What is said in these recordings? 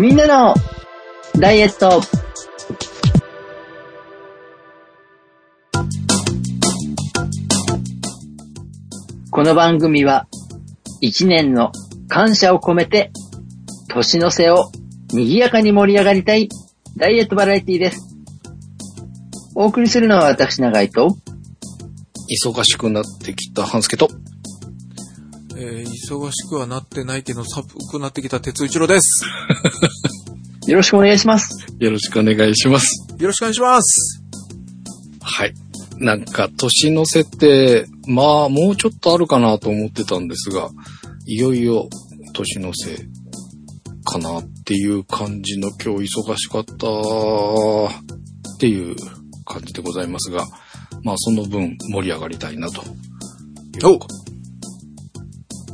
みんなのダイエット。この番組は一年の感謝を込めて年の瀬を賑やかに盛り上がりたいダイエットバラエティです。お送りするのは私長井と。忙しくなってきた半助と、えー忙しくはなってないけど寒くなってきた鉄一郎です。よろしくお願いします。よろしくお願いします。よろしくお願いします。はい。なんか、年の瀬って、まあ、もうちょっとあるかなと思ってたんですが、いよいよ年の瀬かなっていう感じの今日忙しかったっていう感じでございますが、まあ、その分盛り上がりたいなと。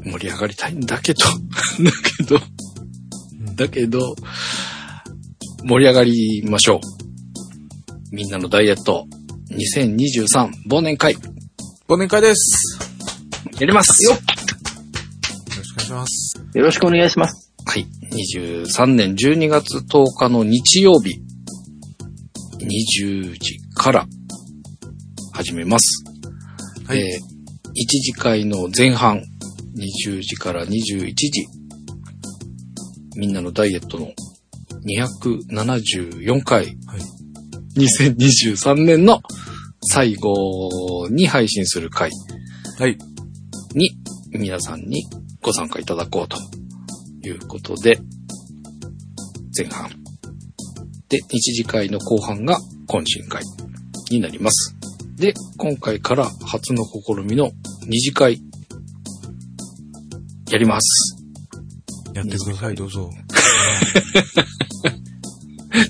お盛り上がりたいんだけど、だけど、だけど、盛り上がりましょう。みんなのダイエット2023忘年会忘年会です。やりますよよろしくお願いします。よろしくお願いします。はい。23年12月10日の日曜日、20時から始めます。はい。えー一次会の前半、20時から21時、みんなのダイエットの274回、はい2023年の最後に配信する回はい。に皆さんにご参加いただこうということで、前半。で、一次会の後半が懇親会になります。で、今回から初の試みの二次会、やります。やってください、どうぞ。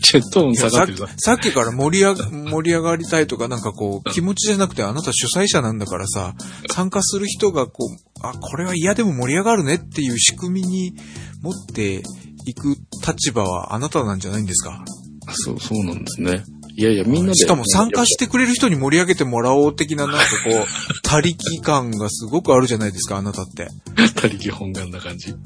ちょっとトーンいやさっき下がってるぞ。さっきから盛り上が、盛り上がりたいとか、なんかこう、気持ちじゃなくて、あなた主催者なんだからさ、参加する人がこう、あ、これは嫌でも盛り上がるねっていう仕組みに持っていく立場はあなたなんじゃないんですか？そう、そうなんですね。いやいや、みんなで。しかも参加してくれる人に盛り上げてもらおう的ななんかこう、他力感がすごくあるじゃないですか、あなたって。他力本願な感じ。はい。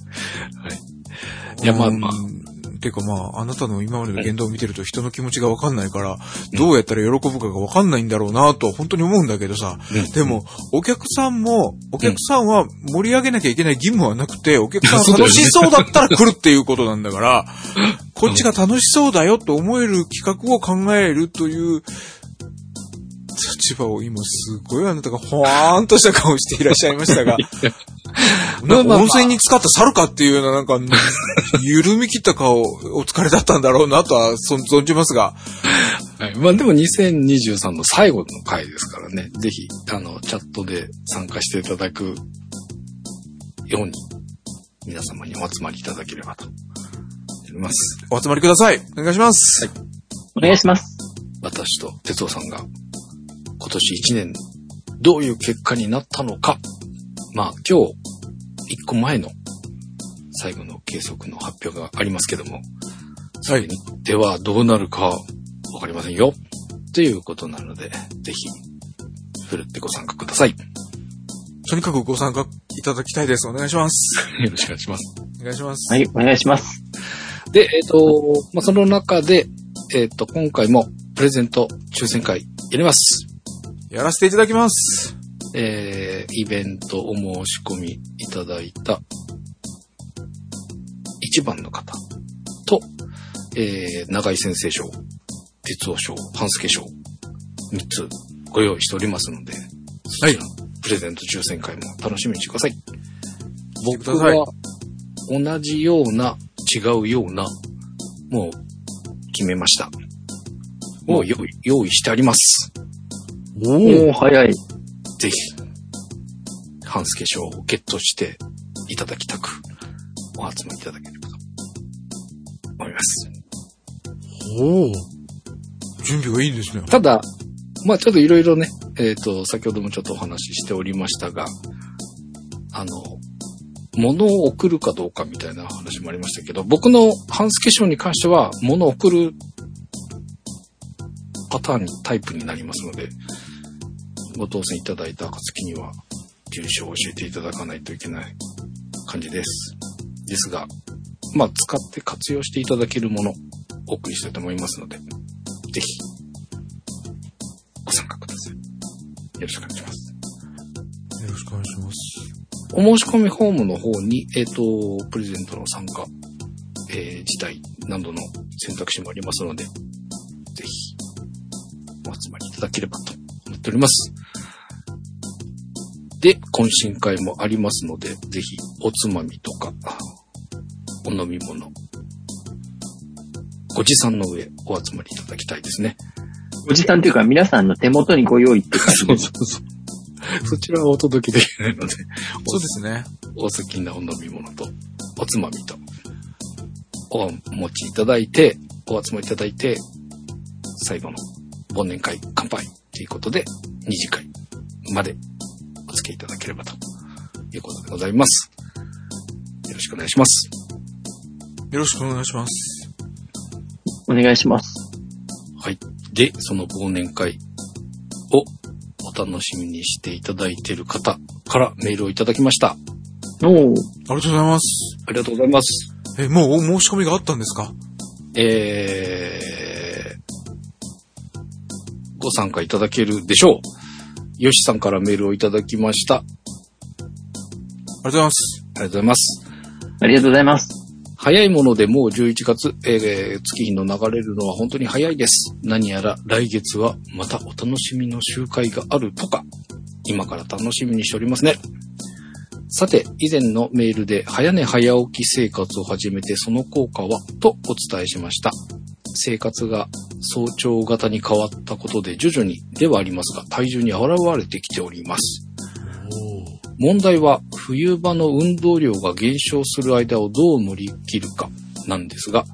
いやまあまあうん。てかまあ、あなたの今までの言動を見てると人の気持ちがわかんないから、どうやったら喜ぶかがわかんないんだろうなと本当に思うんだけどさ。うん。でも、お客さんも、お客さんは盛り上げなきゃいけない義務はなくて、お客さんは楽しそうだったら来るっていうことなんだから、こっちが楽しそうだよと思える企画を考えるという、立場を今すごいあなたがほわーんとした顔していらっしゃいましたが、なんか温泉に使った猿かっていうようななんか、緩み切った顔、お疲れだったんだろうなとはそ存じますが、はい。まあでも2023の最後の回ですからね。ぜひ、あの、チャットで参加していただくように、皆様にお集まりいただければと思います。お集まりください。お願いします。お願いします。私と哲夫さんが今年1年どういう結果になったのか。まあ今日1個前の最後の計測の発表がありますけども、はい。ではどうなるかわかりませんよ。ということなので、ぜひ、ふるってご参加ください。よとにかくご参加いただきたいです。お願いします。ろしくお願いします。お願いします。はい、お願いします。で、えっ、と、まあ、その中で、えっ、と、今回もプレゼント抽選会やります。やらせていただきます。えー、イベントお申し込みいただいた1番の方と、えー、長井先生賞、鉄夫賞、半助賞、3つご用意しておりますので、はい。プレゼント抽選会も楽しみにしてください。て僕は同じような、違うような、もう決めました。もう用意してあります。おー、早い。ぜひ、半助賞をゲットしていただきたく、お集まりいただければと思います。おお。準備がいいんですね。ただ、まあちょっといろいろね、えっ、と、先ほどもちょっとお話ししておりましたが、あの、物を送るかどうかみたいな話もありましたけど、僕の半助賞に関しては、物を送るパターンに、タイプになりますので、ご当選いただいた暁には、住所を教えていただかないといけない感じです。ですが、まあ、使って活用していただけるもの、お送りしたいと思いますので、ぜひ、ご参加ください。よろしくお願いします。よろしくお願いします。お申し込みフォームの方に、えっ、と、プレゼントの参加、えー、自体などの選択肢もありますので、ぜひ、お集まりいただければと思っております。で、懇親会もありますので、ぜひ、おつまみとか、お飲み物、ご持参の上、お集まりいただきたいですね。おじさんというか皆さんの手元にご用意って感じ そうそうそう。そちらはお届けできないので、そうですね。お好きなお飲み物と、おつまみと、お持ちいただいて、お集まりいただいて、最後の忘年会乾杯ということで、二次会までお付き合いいただければということでございます。よろしくお願いします。よろしくお願いします。お願いします。はい。で、その忘年会をお楽しみにしていただいている方からメールをいただきました。おー、ありがとうございます。ありがとうございます。え、もうお申し込みがあったんですか？えー、ご参加いただけるでしょう。よしさんからメールをいただきました。ありありがとうございます。がとうございます。ありがとうございます。早いものでもう11月、えー月日の流れるのは本当に早いです。何やら来月はまたお楽しみの集会があるとか、今から楽しみにしておりますね。さて、以前のメールで早寝早起き生活を始めてその効果はとお伝えしました。生活が早朝型に変わったことで徐々にではありますが体重に現れてきております。問題は冬場の運動量が減少する間をどう乗り切るかなんですが、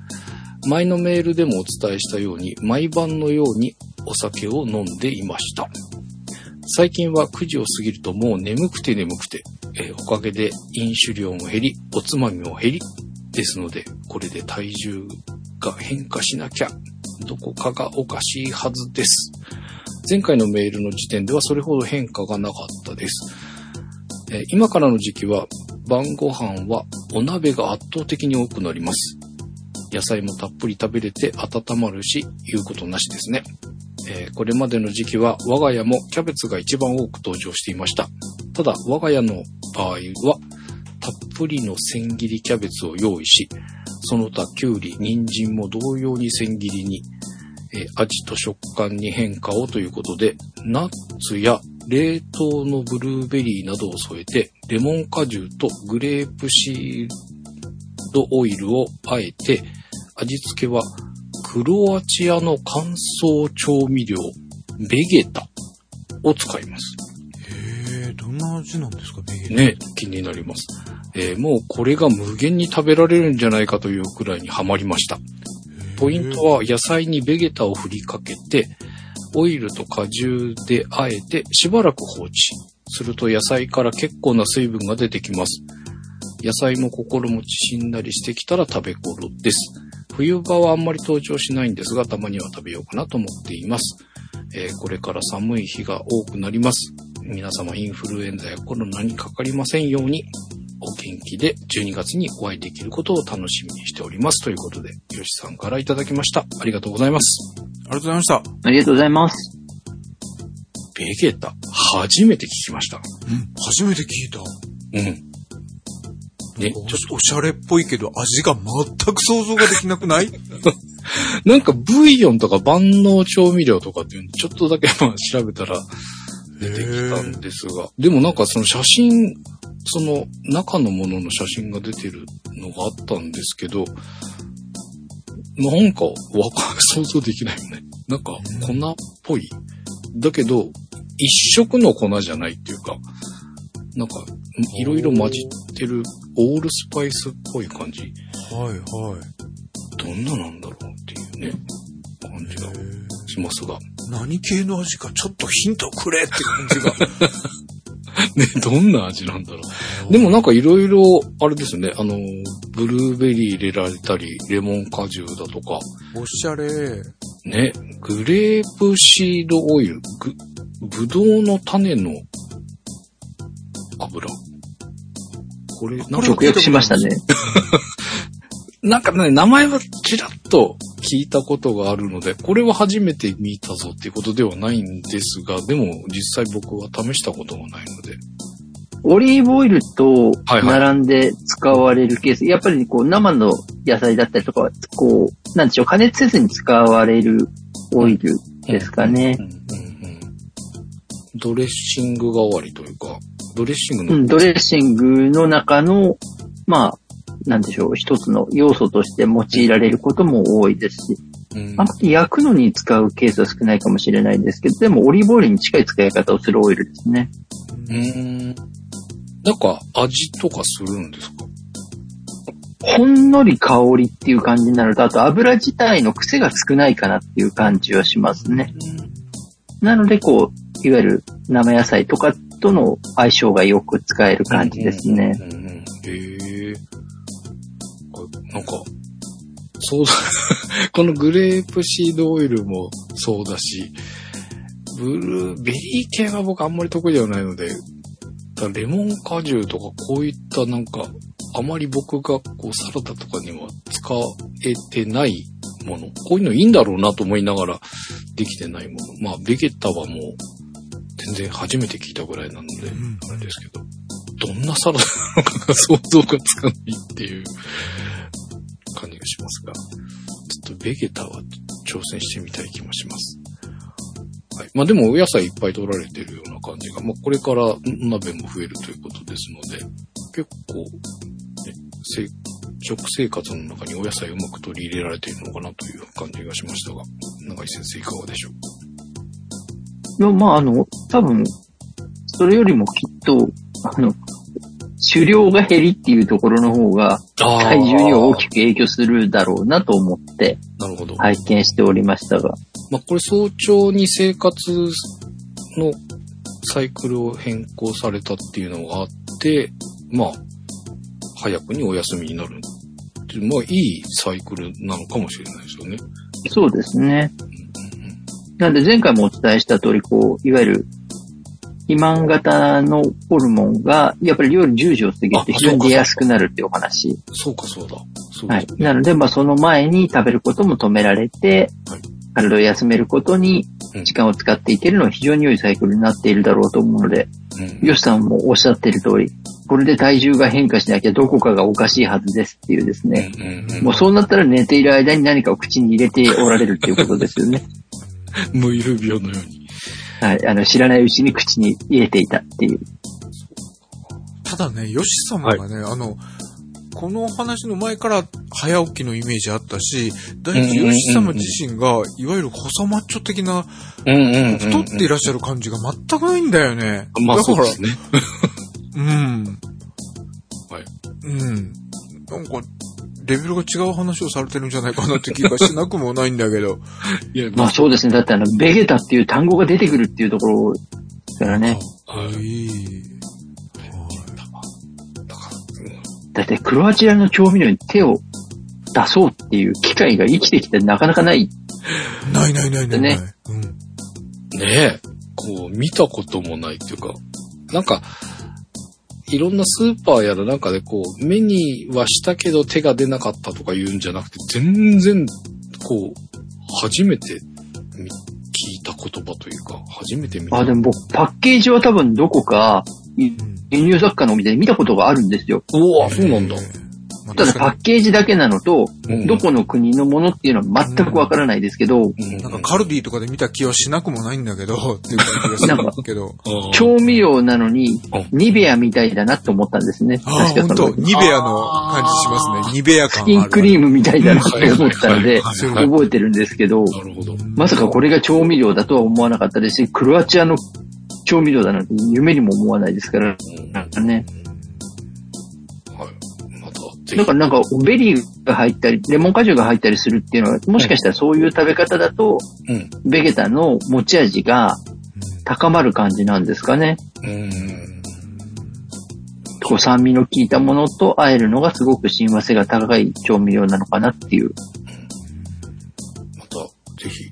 前のメールでもお伝えしたように毎晩のようにお酒を飲んでいました。最近は9時を過ぎるともう眠くて眠くて、えーおかげで飲酒量も減り、おつまみも減り、ですので、これで体重が変化しなきゃ、どこかがおかしいはずです。前回のメールの時点ではそれほど変化がなかったです。えー今からの時期は晩ご飯はお鍋が圧倒的に多くなります。野菜もたっぷり食べれて温まるし、言うことなしですね。えーこれまでの時期は我が家もキャベツが一番多く登場していました。ただ我が家の場合はたっぷりの千切りキャベツを用意し、その他きゅうり、人参も同様に千切りに、えー味と食感に変化をということで、ナッツや冷凍のブルーベリーなどを添えて、レモン果汁とグレープシードオイルをあえて、味付けはクロアチアの乾燥調味料、ベゲタを使います。へえ、どんな味なんですか、ベゲタね、気になります。えーもうこれが無限に食べられるんじゃないかというくらいにハマりました。ポイントは野菜にベゲタを振りかけて、オイルと果汁であえてしばらく放置。すると野菜から結構な水分が出てきます。野菜も心持ちしんなりしてきたら食べ頃です。冬場はあんまり登場しないんですが、たまには食べようかなと思っています。えーこれから寒い日が多くなります。皆様インフルエンザやコロナにかかりませんように、お元気で12月にお会いできることを楽しみにしております。ということで、よしさんからいただきました。ありがとうございます。ありがとうございました。ありがとうございます。ベゲタ、初めて聞きました。うん。初めて聞いた。うん。ね、おちょっおしゃれっぽいけど、味が全く想像ができなくない？と、なんかブイヨンとか万能調味料とかっていうのちょっとだけまあ調べたら出てきたんですが、でもなんかその写真、その中のものの写真が出てるのがあったんですけど、なんかわか、想像できないよね。なんか粉っぽい。だけど、一色の粉じゃないっていうか、なんか、いろいろ混じってるオールスパイスっぽい感じ。はいはい。どんななんだろうっていうね、感じがしますが。何系の味かちょっとヒントくれって感じが。ね、どんな味なんだろう。でもなんかいろいろ、あれですね、あの、ブルーベリー入れられたり、レモン果汁だとか、おしゃれ。ね、グレープシードオイル、ぐ、ぶどうの種の油。これ、なんか直訳しましたね。なんかね、名前はちらっと聞いたことがあるので、これは初めて見たぞっていうことではないんですが、でも実際僕は試したことがないので。オリーブオイルとはいはい並んで使われるケース、やっぱりこう生の野菜だったりとか、こう、なんでしょう、加熱せずに使われるオイルですかね。ドレッシング代わりというか、ドレッシングの、うん、ドレッシングの中の、まあ、なんでしょう、一つの要素として用いられることも多いですし、うんあんまり焼くのに使うケースは少ないかもしれないんですけど、でもオリーブオイルに近い使い方をするオイルですね。うーん。なんか味とかするんですか？ほんのり香りっていう感じになると、あと油自体の癖が少ないかなっていう感じはしますね。なので、こう、いわゆる生野菜とかとの相性がよく使える感じですね。うんうんうん。へえ。これなんか、そうだ、このグレープシードオイルもそうだし、ブルー、ベリー系は僕あんまり得意ではないので、レモン果汁とかこういったなんか、あまり僕がこうサラダとかには使えてないもの。こういうのいいんだろうなと思いながらできてないもの。まあ、ベゲタはもう全然初めて聞いたぐらいなので、んあれですけど、どんなサラダなのかが想像がつかないっていう感じがしますが、ちょっとベゲタは挑戦してみたい気もします。はい。まあでもお野菜いっぱい取られてるような感じが、まあこれから鍋も増えるということですので、結構、ね、せ食生活の中にお野菜うまく取り入れられているのかなという感じがしましたが、永井先生いかがでしょう？いやまあ、あの、多分、それよりもきっと、あの、狩猟が減りっていうところの方が、体重には大きく影響するだろうなと思ってなるほど。拝見しておりましたが。まあ、これ早朝に生活のサイクルを変更されたっていうのがあって、まあ、早くにお休みになるっていう。まあ、いいサイクルなのかもしれないですよね。そうですね。なんで前回もお伝えした通り、こう、いわゆる、肥満型のホルモンが、やっぱり夜10時を過ぎあて非常に出やすくなるっていうお話。そうか、そうだ。そうはい。なので、まあその前に食べることも止められてはい、体を休めることにうん時間を使っていけるのは非常に良いサイクルになっているだろうと思うので、うんヨシさんもおっしゃっている通り、これで体重が変化しなきゃどこかがおかしいはずですっていうですね。うんうんうんもうそうなったら寝ている間に何かを口に入れておられるっていうことですよね。無遊病のように。はい。あの、知らないうちに口に入れていたっていう。ただね、ヨシ様がね、あの、この話の前から早起きのイメージあったし、第一、うんうんうんうんヨシ様自身が、いわゆる細マッチョ的な、太っていらっしゃる感じが全くないんだよね。まあだから、そうですね。うん。はい。うん。なんか、レベルが違う話をされてるんじゃないかなって気がしなくもないんだけど。いや、まあ。そうですね。だってあの、ベゲタっていう単語が出てくるっていうところですからね。はい。だってクロアチアの調味料に手を出そうってい。う機会が生きてきてなかなかない。ない。ない。ない。ない。ない。ねうん。ねえ、こう、見たこともない。ってい。うか、なんか、いろんなスーパーやらなんかでこう、目にはしたけど手が出なかったとか言うんじゃなくて、全然、こう、初めてみ聞いた言葉というか、初めて見た。あ、でも僕、パッケージは多分どこか、輸入雑貨のお店で見たことがあるんですよ。おわ、そうなんだ。パッケージだけなのと、うんどこの国のものっていうのは全くわからないですけど、うんになんかカルディとかで見た気はしなくもないんだけど、っていう感じがすなんかるけど。調味料なのにうん、ニベアみたいだなと思ったんですね。確か本当ニベアの感じしますね。ニベア感。スキンクリームみたいだなと思ったので、覚えてるんですけど。まさかこれが調味料だとは思わなかったですし、クロアチアの調味料だなんて夢にも思わないですからうんね。だか。らなんか、ベリーが入ったり、レモン果汁が入ったりするっていうのは、もしかしたらそういう食べ方だと、うん。ベゲタの持ち味が高まる感じなんですかね。うん。こう酸味の効いたものと和えるのがすごく親和性が高い調味料なのかなっていう。また、ぜひ、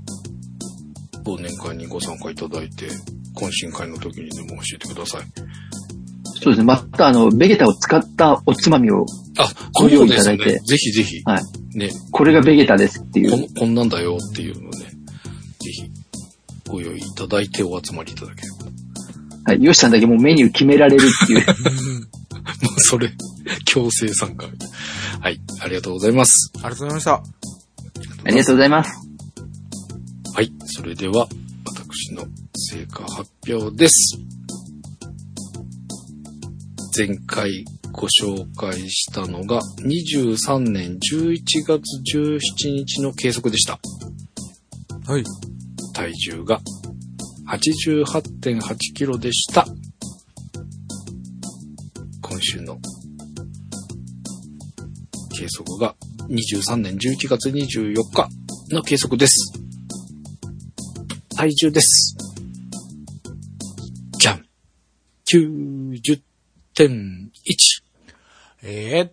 忘年会にご参加いただいて、懇親会の時にでも教えてください。そうですね。またあの、ベゲタを使ったおつまみをあ、ご用意いただいてねぜひぜひ。はいね、これがベゲタですっていう。こん、こんなんだよっていうのをね、ぜひ、ご用意いただいてお集まりいただければ。はい。ヨシさんだけもうメニュー決められるっていう。もうそれ、強制参加。はい、ありがとうございます。ありがとうございました。ありがとうございます。はい、それでは、私の成果発表です。前回ご紹介したのが、23年11月17日の計測でした。はい。体重が88.8キロでした。今週の計測が23年11月24日の計測です。体重です。じゃん。90.1。えー、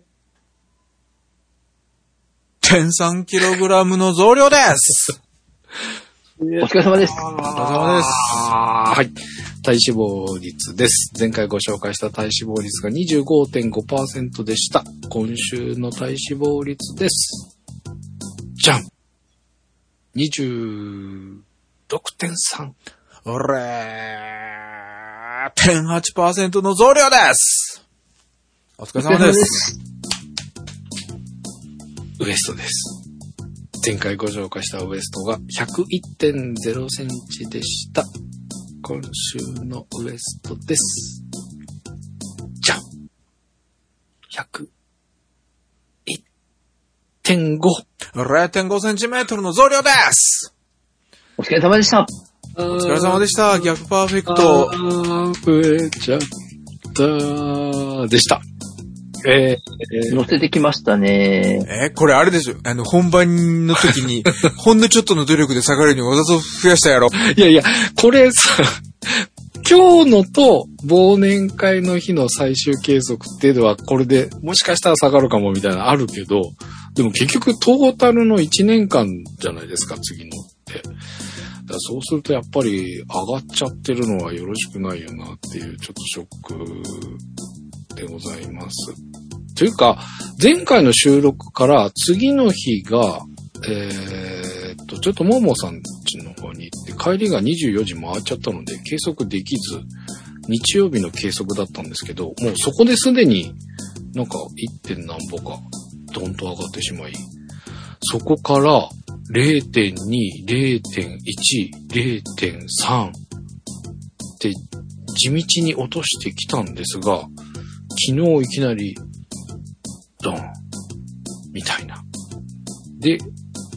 1.3kg の増量です お疲れ様です。お疲れ様です。はい。体脂肪率です。前回ご紹介した体脂肪率が25.5%でした。今週の体脂肪率です。じゃん !26.3。おれー、0.8%の増量ですお疲れ様です。ウエストです。前回ご紹介したウエストが101.0センチでした。今週のウエストです。じゃん !101.5! 0.5センチメートルの増量ですお疲れ様でした。おお疲れ様でした。逆パーフェクあト。ー増えちゃったでした。えー、乗せてきましたね。えーこれあれでしょあの、本番の時に、ほんのちょっとの努力で下がるにわざと増やしたやろ。いやいや、これさ、今日のと忘年会の日の最終計測っていうのはこれでもしかしたら下がるかもみたいなのあるけど、でも結局トータルの1年間じゃないですか、次のそうするとやっぱり上がっちゃってるのはよろしくないよなっていうちょっとショックでございます。というか、前回の収録から次の日が、えーっと、ちょっとももさんちの方に行って、帰りが24時回っちゃったので、計測できず、日曜日の計測だったんですけど、もうそこですでになんか 1. 点何歩か、ドンと上がってしまい、そこから0.2、0.1、0.3って地道に落としてきたんですが、昨日いきなり、ドンみたいな。で、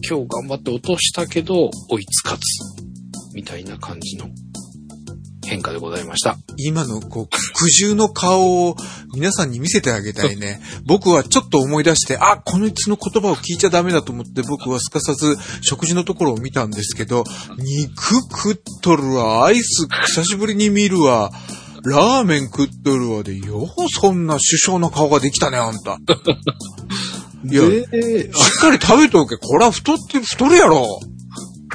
今日頑張って落としたけど、追いつかず、みたいな感じの変化でございました。今の、こう、苦渋の顔を皆さんに見せてあげたいね。僕はちょっと思い出して、あ、このいつの言葉を聞いちゃダメだと思って僕はすかさず食事のところを見たんですけど、肉食っとるわ、アイス久しぶりに見るわ、ラーメン食っとるわで、ようそんな首相の顔ができたね、あんた。いや、しで、っかり食べとけ。これは太って、太るやろ。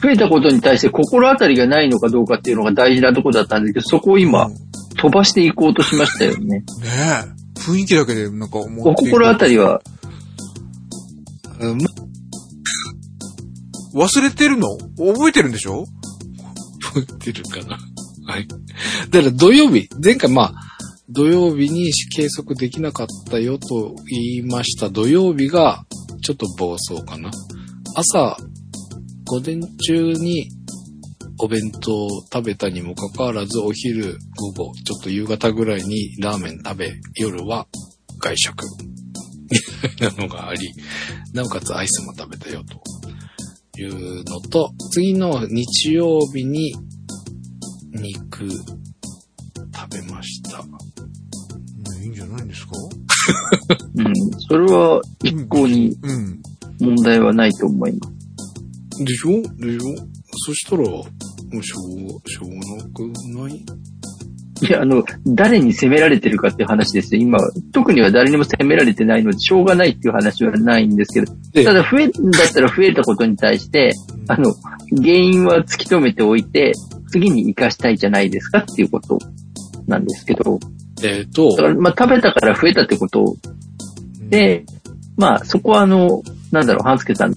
増えたことに対して心当たりがないのかどうかっていうのが大事なとこだったんですけど、そこを今うん、飛ばしていこうとしましたよね。ねえ。雰囲気だけでなんか思ってお心当たりは、うん忘れてるの？覚えてるんでしょ？覚えてるかな？はい。だから土曜日、前回まあ、土曜日に計測できなかったよと言いました土曜日がちょっと暴走かな。朝、午前中にお弁当を食べたにもかかわらずお昼、午後、ちょっと夕方ぐらいにラーメン食べ、夜は外食。なのがあり、なおかつアイスも食べたよというのと、次の日曜日に肉食べました。いいんじゃないんですか？うん、それは一向にうん。問題はないと思います。でしょ？でしょ？そしたら、もうしょう、しょうがなくない？いや、あの、誰に責められてるかっていう話ですよ。今、特には誰にも責められてないので、しょうがないっていう話はないんですけど、でただ増え、だったら増えたことに対して、あの、原因は突き止めておいて、次に活かしたいじゃないですかっていうことなんですけど、えっ、と。だか、らまあ食べたから増えたってことうん。で、まあ、そこはあの、なんだろう、半助さんの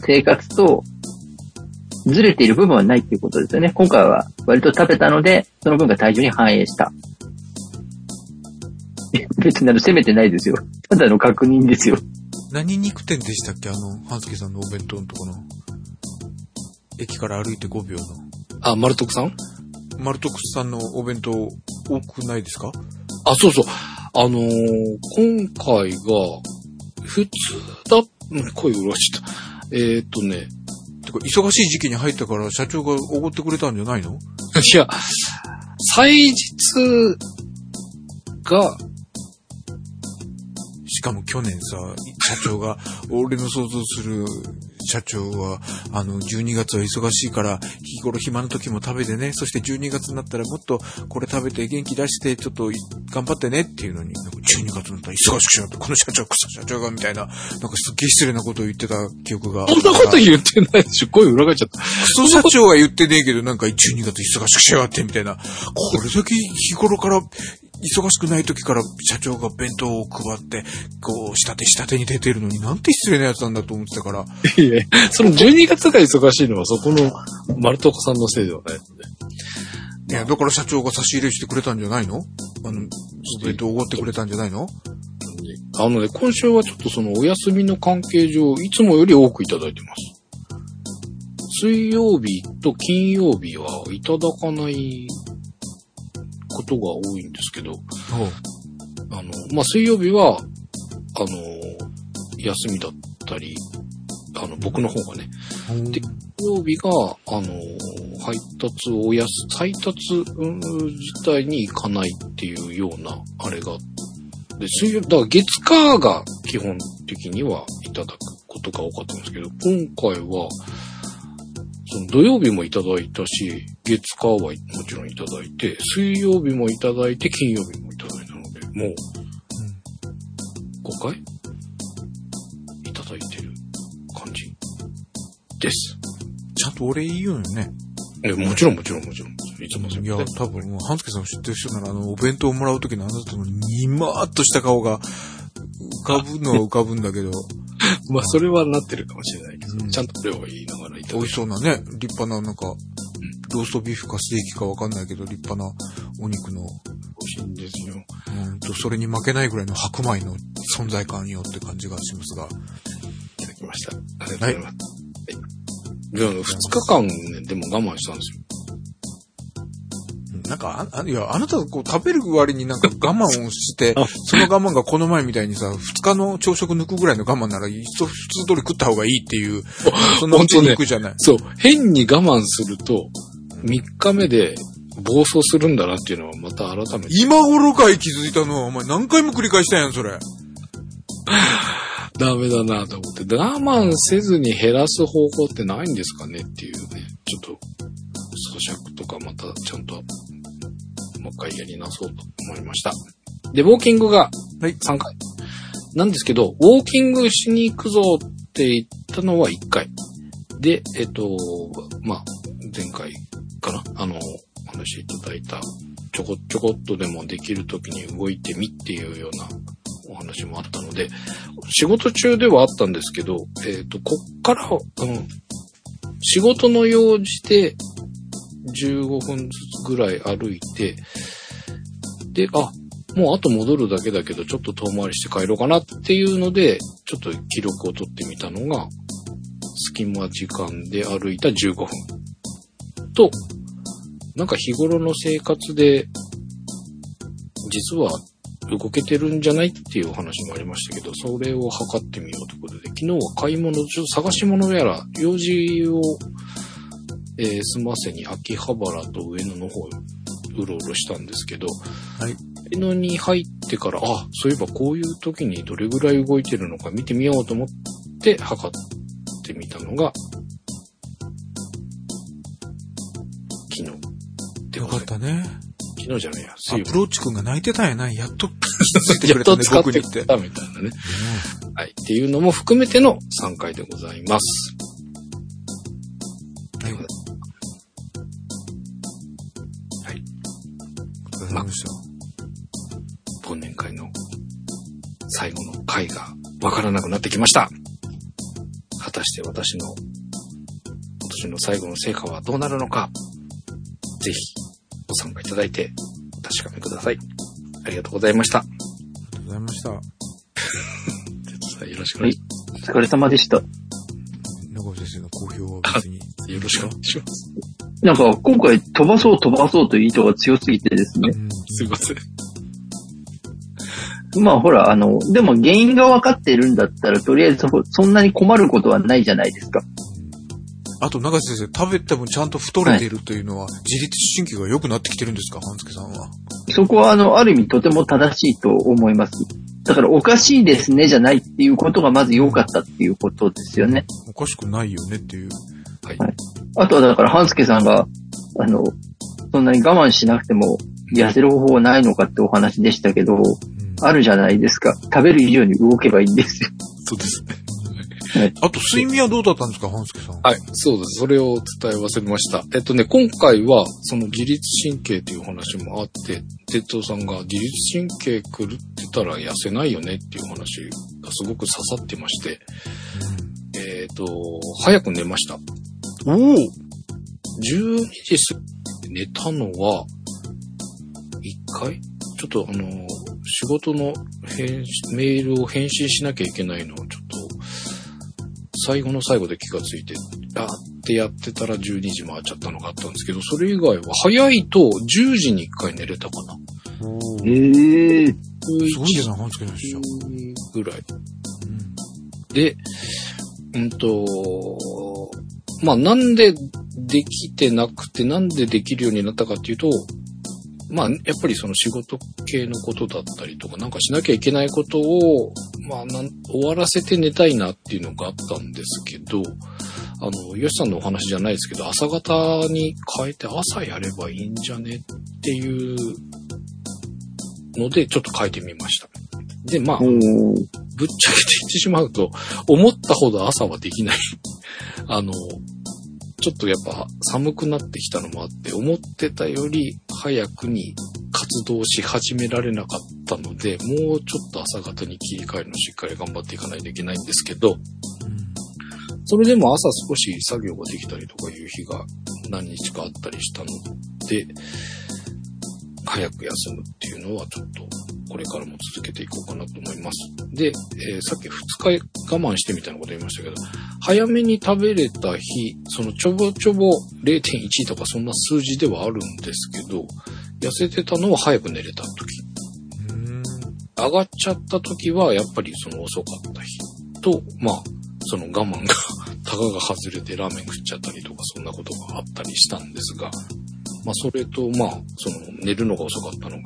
生活とずれている部分はないっていうことですよね。今回は割と食べたので、その分が体重に反映した。別にあの、責めてないですよ。ただの確認ですよ。何肉店でしたっけ？あの、半助さんのお弁当のとこの。駅から歩いて5秒の。あ、丸徳さん？マルトクスさんのお弁当多くないですか？あ、そうそう。あのー今回が、普通だ、うん声裏した。えー、っとね、てか、忙しい時期に入ったから社長がおごってくれたんじゃないの？いや、祭日が、しかも去年さ、社長が、俺の想像する社長は、あの、12月は忙しいから、日頃暇な時も食べてね、そして12月になったらもっとこれ食べて元気出して、ちょっとい頑張ってねっていうのに、なんか12月になったら忙しくしなって、この社長、クソ社長がみたいな、なんかすっげえ失礼なことを言ってた記憶が。そんなこと言ってないでしょ。声裏返っちゃった。クソ社長は言ってねえけど、なんか12月忙しくしやがってみたいな。これだけ日頃から、忙しくない時から社長が弁当を配って、こう、下手下手に出てるのになんて失礼なやつなんだと思ってたから。いやその12月が忙しいのはそこの丸徳さんのせいではないので。いや、だから社長が差し入れしてくれたんじゃないの？あの、お弁当おごってくれたんじゃないの？あのね、今週はちょっとそのお休みの関係上、いつもより多くいただいてます。水曜日と金曜日はいただかないことが多いんですけど、あの、まあ、水曜日は、あの、休みだったり、あの、僕の方がね、で金曜日が、あの、配達をおやす、配達うん自体に行かないっていうような、あれが、で、水曜、だから月火が基本的にはいただくことが多かったんですけど、今回は、その土曜日もいただいたし、月火はもちろんいただいて、水曜日もいただいて、金曜日もいただいたので、もう、5回？いただいてる感じ？です。ちゃんとお礼言うのよね。え、もちろんもちろんもちろん。いつもそういや、多分、もう、半助さんを知ってる人なら、あの、お弁当をもらうときのあなたのにまーっとした顔が、浮かぶのは浮かぶんだけど、まあ、それはなってるかもしれないけど、うんちゃんと量を言いながらいただいて美味しそうなね、立派な、なんか、ローストビーフかステーキかわかんないけど、立派なお肉の、美味しいんですよ。うんと、それに負けないぐらいの白米の存在感よって感じがしますが。いただきました。ありがとうございます。はい。でも、2日間ね、でも我慢したんですよ。うんなんか、あ、あいや、あなたがこう食べる割になんか我慢をして、その我慢がこの前みたいにさ、二日の朝食抜くぐらいの我慢なら、いっそ普通通り食った方がいいっていう、そんなうちに行くじゃない。そう、変に我慢すると、3日目で暴走するんだなっていうのはまた改めて。今頃かい気づいたのは、お前何回も繰り返したやん、それ。ダメだなと思って。で我慢せずに減らす方法ってないんですかねっていうね。ちょっと、咀嚼とかまたちゃんと、もう一回やり直そうと思いました。で、ウォーキングがはい。3回。なんですけど、ウォーキングしに行くぞって言ったのは1回。で、えっと、まあ、前回いた、ちょこちょこっとでもできる時に動いてみっていうようなお話もあったので、仕事中ではあったんですけど、えっ、と、こっから、うん、仕事の用事で15分ずつぐらい歩いて、で、あ、もうあと戻るだけだけど、ちょっと遠回りして帰ろうかなっていうので、ちょっと記録を取ってみたのが、隙間時間で歩いた15分。と、なんか日頃の生活で、実は動けてるんじゃないっていうお話もありましたけど、それを測ってみようということで、昨日は買い物、ちょっと探し物やら、用事を、えー済ませに秋葉原と上野の方、うろうろしたんですけど、はい。上野に入ってから、あ、そういえばこういう時にどれぐらい動いてるのか見てみようと思って測ってみたのが、かったね。昨日じゃないや、アプローチ君が泣いてたんやな。やっとやっと使ってくれ。たみたいなね。はい。っていうのも含めての3回でございます。はい。はい。お疲れ様でした。忘年会の最後の回がわからなくなってきました。果たして私の今年の最後の成果はどうなるのか、ぜひご参加いただいてお確かめください。ありがとうございました。ありがとうございました。よろしくお願いしお疲れ様でした。中尾先生の好評は別に。ます。よろしくお願いします。なんか、今回飛ばそう飛ばそうという意図が強すぎてですね。うんすいません。まあほら、あの、でも原因が分かってるんだったら、とりあえずそそんなに困ることはないじゃないですか。あと、中瀬先生、食べてもちゃんと太れてるというのは、自律神経が良くなってきてるんですか、半助さんは？そこはあの、ある意味とても正しいと思います。だからおかしいですねじゃないっていうことがまず良かったっていうことですよね。おかしくないよねっていう。はい。あとはだから、半助さんが、あの、そんなに我慢しなくても痩せる方法はないのかってお話でしたけど、うんあるじゃないですか。食べる以上に動けばいいんですよ。そうですね。あと、睡眠はどうだったんですか、半助さん。はい、そうです。それを伝え忘れました。えっとね、今回は、その自律神経という話もあって、哲夫さんが自律神経狂ってたら痩せないよねっていう話がすごく刺さってまして、えっ、と、早く寝ました。おお12時過ぎ寝たのは、1回？ちょっとあの、仕事のメールを返信しなきゃいけないのをちょっと、最後の最後で気がついて、あーってやってたら12時回っちゃったのがあったんですけど、それ以外は早いと10時に1回寝れたかな。ええすごいじゃない、半助さん師匠。ぐらい。うんで、うんと、まあなんでできてなくて、なんでできるようになったかっていうと、まあやっぱりその仕事系のことだったりとか、なんかしなきゃいけないことを、まあなん終わらせて寝たいなっていうのがあったんですけど、あの、ヨシさんのお話じゃないですけど、朝方に変えて朝やればいいんじゃねっていうので、ちょっと変えてみました。で、まあ、ぶっちゃけて言ってしまうと、思ったほど朝はできない。あの、ちょっとやっぱ寒くなってきたのもあって、思ってたより早くに活動し始められなかったので、もうちょっと朝方に切り替えるのしっかり頑張っていかないといけないんですけど、それでも朝少し作業ができたりとかいう日が何日かあったりしたので、早く休むっていうのはちょっとこれからも続けていこうかなと思います。で、えーさっき2日我慢してみたいなこと言いましたけど、早めに食べれた日、そのちょぼちょぼ0.1とかそんな数字ではあるんですけど、痩せてたのは早く寝れた時。うん。上がっちゃった時はやっぱりその遅かった日と、まあ、その我慢が、タガが外れてラーメン食っちゃったりとかそんなことがあったりしたんですが、まあそれとまあ、その寝るのが遅かったのが、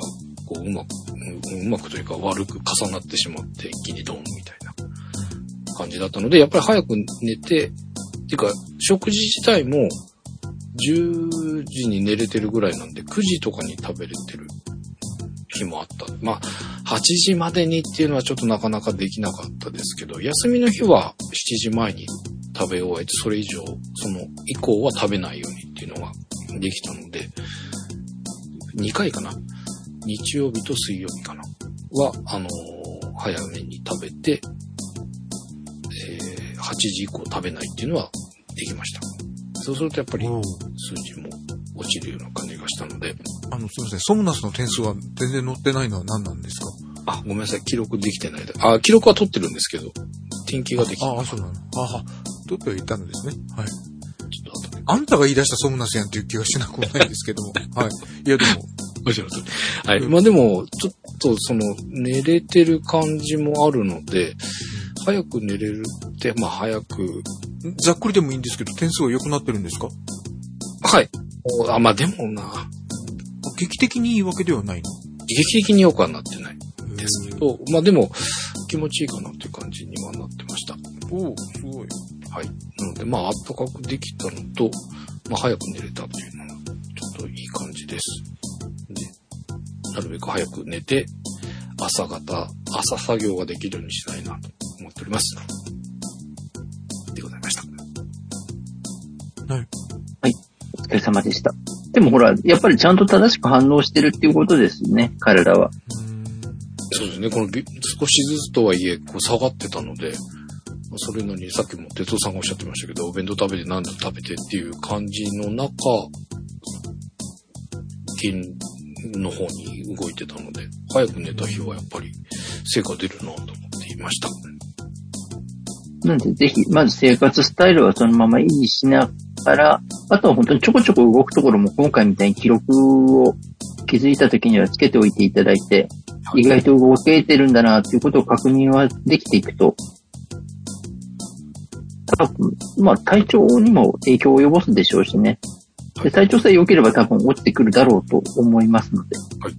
こううまく、うまくというか悪く重なってしまって一気にドンみたいな感じだったので、やっぱり早く寝て、てか食事自体も10時に寝れてるぐらいなんで9時とかに食べれてる日もあった。まあ、8時までにっていうのはちょっとなかなかできなかったですけど、休みの日は7時前に食べ終えて、それ以上、その以降は食べないようにっていうのができたので、2回かな日曜日と水曜日かなは、あのー早めに食べて、えー8時以降食べないっていうのはできました。そうするとやっぱり数字も落ちるような感じがしたので、あの、すみません。ソムナスの点数は全然載ってないのは何なんですか？あ、ごめんなさい、記録できてないで。あ、記録は取ってるんですけど、天気ができてああ、ない。そうなの。ああ、どっかいたのですね。はい。ちょっと後で。あんたが言い出したソムナスやんっていう気がしなくもないですけども。はい。いや、でも、もちろんですはい。まあでも、ちょっとその、寝れてる感じもあるので、早く寝れるって、まあ早く、ざっくりでもいいんですけど、点数は良くなってるんですか？はい。あ、まあでもな、劇的にいいわけではないの？劇的に良くはなってないですけへど、まあでも、気持ちいいかなっていう感じにはなってました。ーおおすごい。はい。なので、まあ、暖かくできたのと、まあ、早く寝れたというのが、ちょっといい感じです。で、なるべく早く寝て、朝方、朝作業ができるようにしたいなと思っております。でございました。お疲れ様でした。でもほら、やっぱりちゃんと正しく反応してるっていうことですね、彼らは。そうですね。このび少しずつとはいえ、こう下がってたので、まあそれなりにさっきも哲夫さんがおっしゃってましたけど、お弁当食べて何度食べてっていう感じの中、金の方に動いてたので、早く寝た日はやっぱり成果出るなと思っていました。なんで、ぜひ、まず生活スタイルはそのまま維持しながら、あとは本当にちょこちょこ動くところも今回みたいに記録を気づいた時にはつけておいていただいて、意外と動けてるんだなっていうことを確認はできていくと、多分、まあ体調にも影響を及ぼすでしょうしね。で体調さえ良ければ多分落ちてくるだろうと思いますので。はい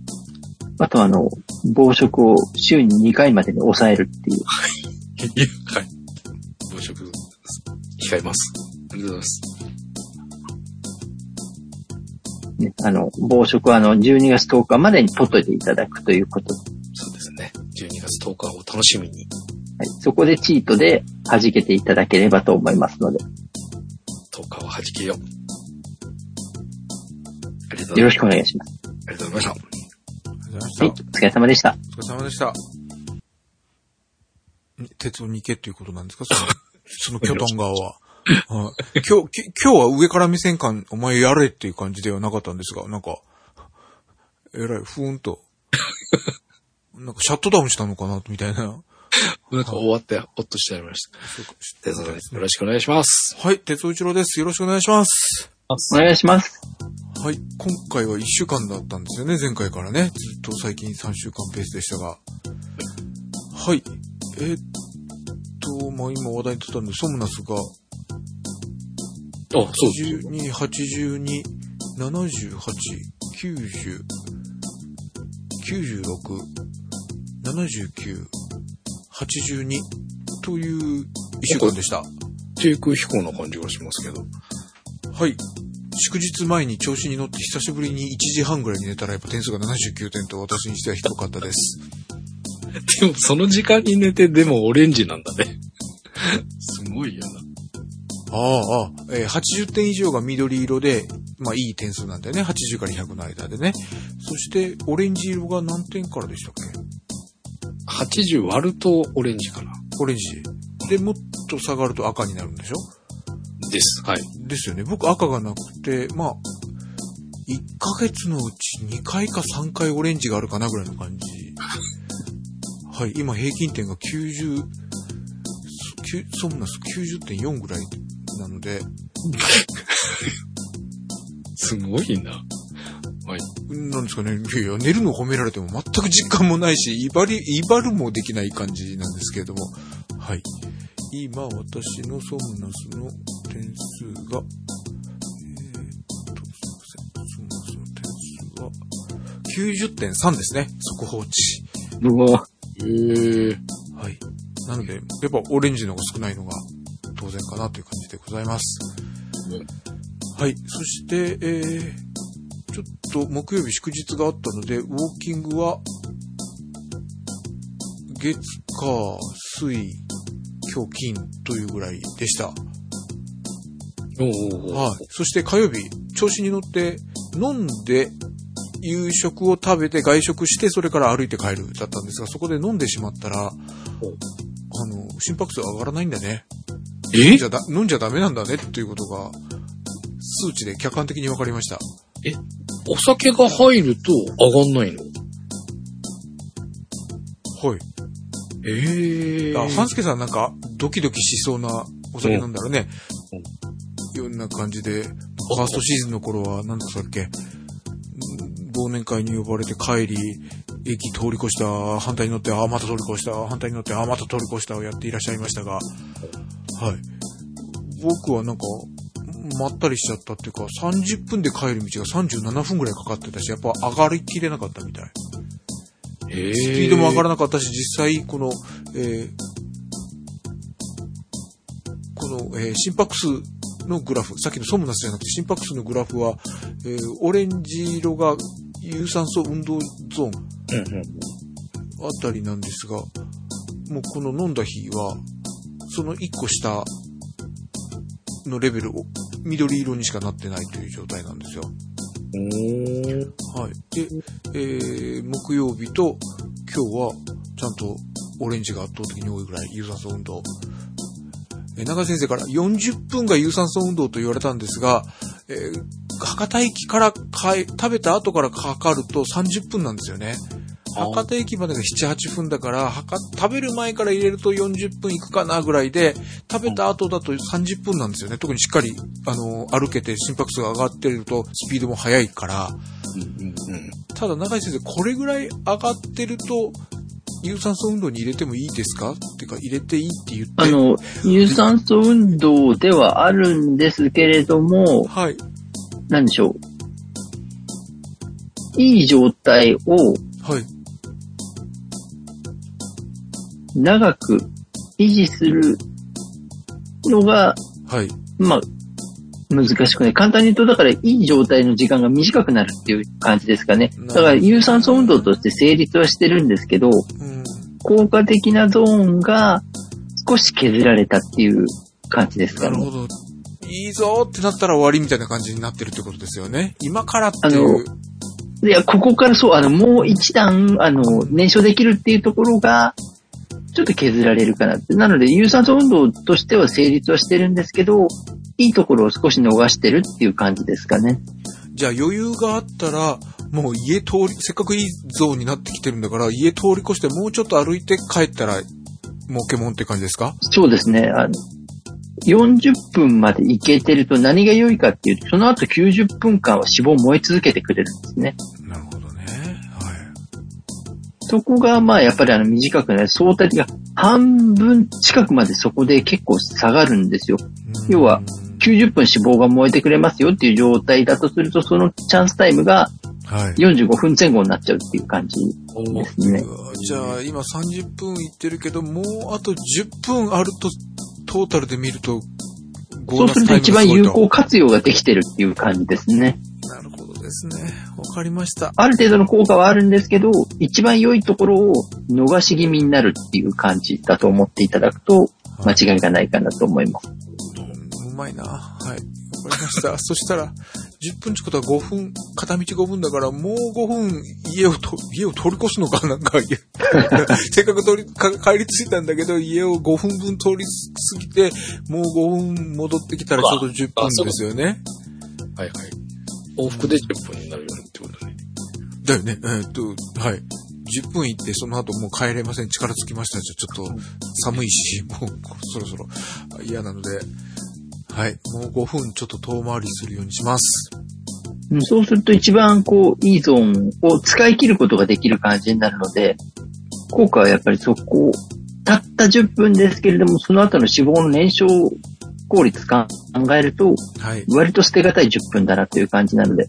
あとはあの、暴食を週に2回までに抑えるっていう。はい。暴食、控えます。ありがとうございます。ね、あの、暴食はあの、12月10日までに取っといていただくということ。はそうですね。12月10日を楽しみに。い。そこでチートで弾けていただければと思いますので、10日を弾けよう。よろしくお願いします。ありがとうございました。はい、お疲れ様でした。お疲れ様でした。ん鉄をに行けっていうことなんですか？その、そのキョトン側は。はい今日、き今日は上から目線感、お前やれっていう感じではなかったんですが、なんか、えらい、ふーんと、なんかシャットダウンしたのかなみたいな。なんか終わって、ほっとしてやりました。そうか哲夫さんです。よろしくお願いします。はい、鉄尾一郎です。よろしくお願いします。お願いします。はい、今回は1週間だったんですよね、前回からね。ずっと最近3週間ペースでしたが。はい、えーっと、まあ今話題に出たんで、ソムナスがあ、そうです。82、82、78、90、96、79、82という一週間でした。低空飛行な感じがしますけど。はい。祝日前に調子に乗って久しぶりに1時半ぐらいに寝たらやっぱ点数が79点と私にしては低かったです。でも、その時間に寝て、でもオレンジなんだね。すごいよな。ああ、ああ、えー80点以上が緑色で、まあいい点数なんだよね。80から100の間でね。そして、オレンジ色が何点からでしたっけ？80割るとオレンジかな。オレンジ。で、もっと下がると赤になるんでしょ？です。はい。ですよね。僕赤がなくて、まあ、1ヶ月のうち2回か3回オレンジがあるかなぐらいの感じ。はい、今平均点が90、そきゅソムナス90.4ぐらいなので、すごいな。はい。なんですかね、いやいや、寝るの褒められても全く実感もないし、威張り、威張るもできない感じなんですけれども、はい。今、私のソムナスの点数が、えーっと、すいません、ソムナスの点数が、90.3ですね、速報値。うわへえ。はい。なので、やっぱオレンジの方が少ないのが当然かなという感じでございます。はい。そして、えー、ちょっと木曜日祝日があったので、ウォーキングは、月、火、水、今日、金というぐらいでした。おうおはい。そして火曜日、調子に乗って、飲んで、夕食を食べて外食して、それから歩いて帰るだったんですが、そこで飲んでしまったら、あの、心拍数上がらないんだね。飲んえじゃだ飲んじゃダメなんだねっていうことが、数値で客観的に分かりました。お酒が入ると上がんないの？はい。ええあ、半助さんなんか、ドキドキしそうなお酒飲んだらね、いろんな感じで、ファーストシーズンの頃は、何ですかっけ、うん忘年会に呼ばれて帰り、駅通り越した、反対に乗って、ああ、また通り越した、反対に乗って、ああ、また通り越したをやっていらっしゃいましたが、はい。僕はなんか、まったりしちゃったっていうか、30分で帰る道が37分ぐらいかかってたし、やっぱ上がりきれなかったみたい。スピードも上がらなかったし、実際、この、えーこの、えー心拍数のグラフ、さっきのソムナスじゃなくて心拍数のグラフは、えーオレンジ色が有酸素運動ゾーン。あたりなんですが、もうこの飲んだ日は、その1個下のレベルを緑色にしかなってないという状態なんですよ。はい。で、えー木曜日と今日はちゃんとオレンジが圧倒的に多いぐらい有酸素運動。えー中先生から40分が有酸素運動と言われたんですが、えー博多駅からかえ食べた後からかかると30分なんですよね。博多駅までが7、8分だから、博食べる前から入れると40分いくかなぐらいで、食べた後だと30分なんですよね。特にしっかり、あの、歩けて心拍数が上がってるとスピードも速いから。ただ、中井先生、これぐらい上がってると、有酸素運動に入れてもいいですか？ってか、入れていいって言って。あの、有酸素運動ではあるんですけれども、はい。なんでしょう。いい状態をはい。長く維持するのが、はい。まあ、難しくない。簡単に言うと、だからいい状態の時間が短くなるっていう感じですかね。だから有酸素運動として成立はしてるんですけど、うん。効果的なゾーンが少し削られたっていう感じですかね。なるほど。いいぞーってなったら終わりみたいな感じになってるってことですよね。今からっていう。いや、ここからそう、あの、もう一段、あの、燃焼できるっていうところが、ちょっと削られるかなって。なので、有酸素運動としては成立はしてるんですけど、いいところを少し逃してるっていう感じですかね。じゃあ余裕があったら、もう家通り、せっかくいいゾーンになってきてるんだから、家通り越してもうちょっと歩いて帰ったら、儲けもんって感じですか？そうですね。あの、40分まで行けてると何が良いかっていうと、その後90分間は脂肪燃え続けてくれるんですね。はい。そこが、まあ、やっぱりあの、短くなる。相対的が半分近くまでそこで結構下がるんですよ。うん要は、90分脂肪が燃えてくれますよっていう状態だとすると、そのチャンスタイムがはい。45分前後になっちゃうっていう感じですね。うわじゃあ、今30分いってるけど、もうあと10分あると、トータルで見ると、ボそうすると一番有効な活用ができてるっていう感じですね。ですね。わかりました。ある程度の効果はあるんですけど、一番良いところを逃し気味になるっていう感じだと思っていただくと、間違いがないかなと思います。うんうまいな。はい。わかりました。そしたら、10分ってことは5分、片道5分だから、もう5分家をと、家を通り越すのかなんか、せっかく通り、か帰り着いたんだけど、家を5分分通り過ぎて、もう5分戻ってきたらちょうど10分ですよね。はいはい。往復で10分になるよねってことね。だよね。えーっと、はい。10分行って、その後もう帰れません。力尽きました。ちょちょっと寒いし、もうそろそろあ嫌なので、はい。もう5分ちょっと遠回りするようにします。うんそうすると一番こう、いいゾーンを使い切ることができる感じになるので、効果はやっぱりそこ、たった10分ですけれども、その後の脂肪の燃焼効率考えると、はい。割と捨てがたい10分だなという感じなので。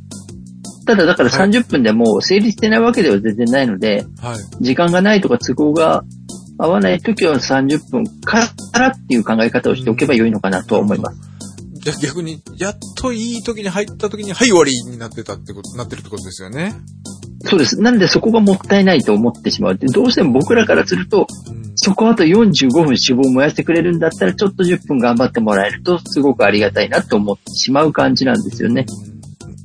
ただだからはい30分でもう成立してないわけでは全然ないので、はい。時間がないとか都合が合わないときは30分からっていう考え方をしておけば良いのかなとは思います。じゃあ逆に、やっといい時に入った時に、はい終わりになってたってこと、なってるってことですよね。そうです。なのでそこがもったいないと思ってしまう。でどうしても僕らからすると、うん。そこあと45分脂肪を燃やしてくれるんだったら、ちょっと10分頑張ってもらえると、すごくありがたいなと思ってしまう感じなんですよね。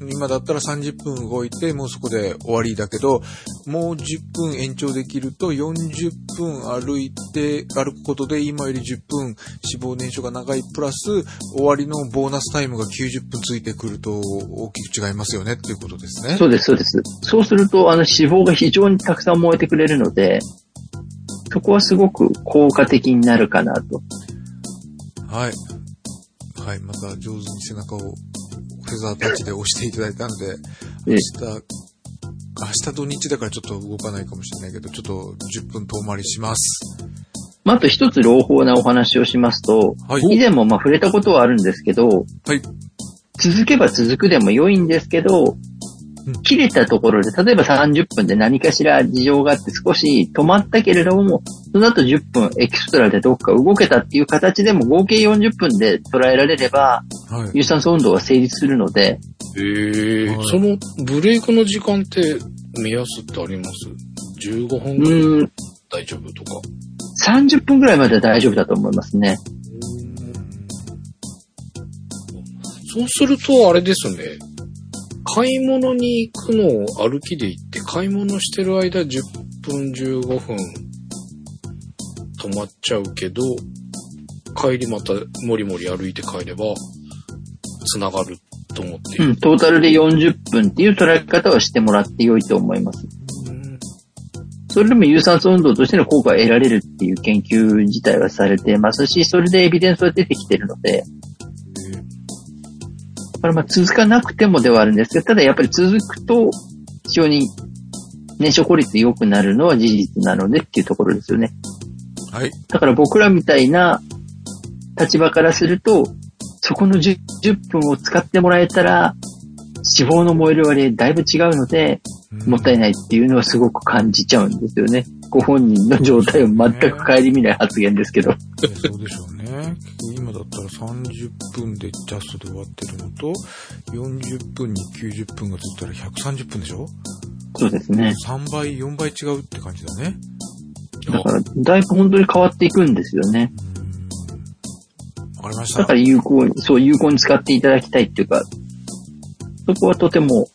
今だったら30分動いて、もうそこで終わりだけど、もう10分延長できると40分歩いて、歩くことで今より10分脂肪燃焼が長いプラス、終わりのボーナスタイムが90分ついてくると大きく違いますよねっていうことですね。そうです、そうです。そうすると、あの脂肪が非常にたくさん燃えてくれるので、そこはすごく効果的になるかなと。はい。はい。また上手に背中をフェザータッチで押していただいたので、え明日、明日土日だからちょっと動かないかもしれないけど、ちょっと10分遠回りします。まあ、あと一つ朗報なお話をしますと、はい以前もまあ触れたことはあるんですけど、はい。続けば続くでも良いんですけどうん、切れたところで、例えば30分で何かしら事情があって少し止まったけれども、その後10分エキストラでどっか動けたっていう形でも合計40分で捉えられれば、はい。有酸素運動が成立するので、へえ、はいそのブレイクの時間って目安ってあります ?15 分うぐらい大丈夫とか？30分ぐらいまでは大丈夫だと思いますね。そうするとあれですね。買い物に行くのを歩きで行って、買い物してる間10分15分止まっちゃうけど、帰りまたもりもり歩いて帰れば、繋がると思って。うん、トータルで40分っていう捉え方はしてもらって良いと思います。うんそれでも有酸素運動としての効果が得られるっていう研究自体はされてますし、それでエビデンスは出てきてるので、だからまあ続かなくてもではあるんですけど、ただやっぱり続くと非常に燃焼効率良くなるのは事実なのでっていうところですよね。はい。だから僕らみたいな立場からすると、そこの 10, 10分を使ってもらえたら、脂肪の燃える割合だいぶ違うので、もったいないっていうのはすごく感じちゃうんですよね。ご本人の状態を全く顧みない発言ですけど。そうでしょうね。結局今だったら30分でジャストで終わってるのと、40分に90分がついたら130分でしょ？そうですね。?3 倍、4倍違うって感じだね。だから、だいぶ本当に変わっていくんですよね。わかりました。だから有効に、そう、有効に使っていただきたいっていうか、そこはとても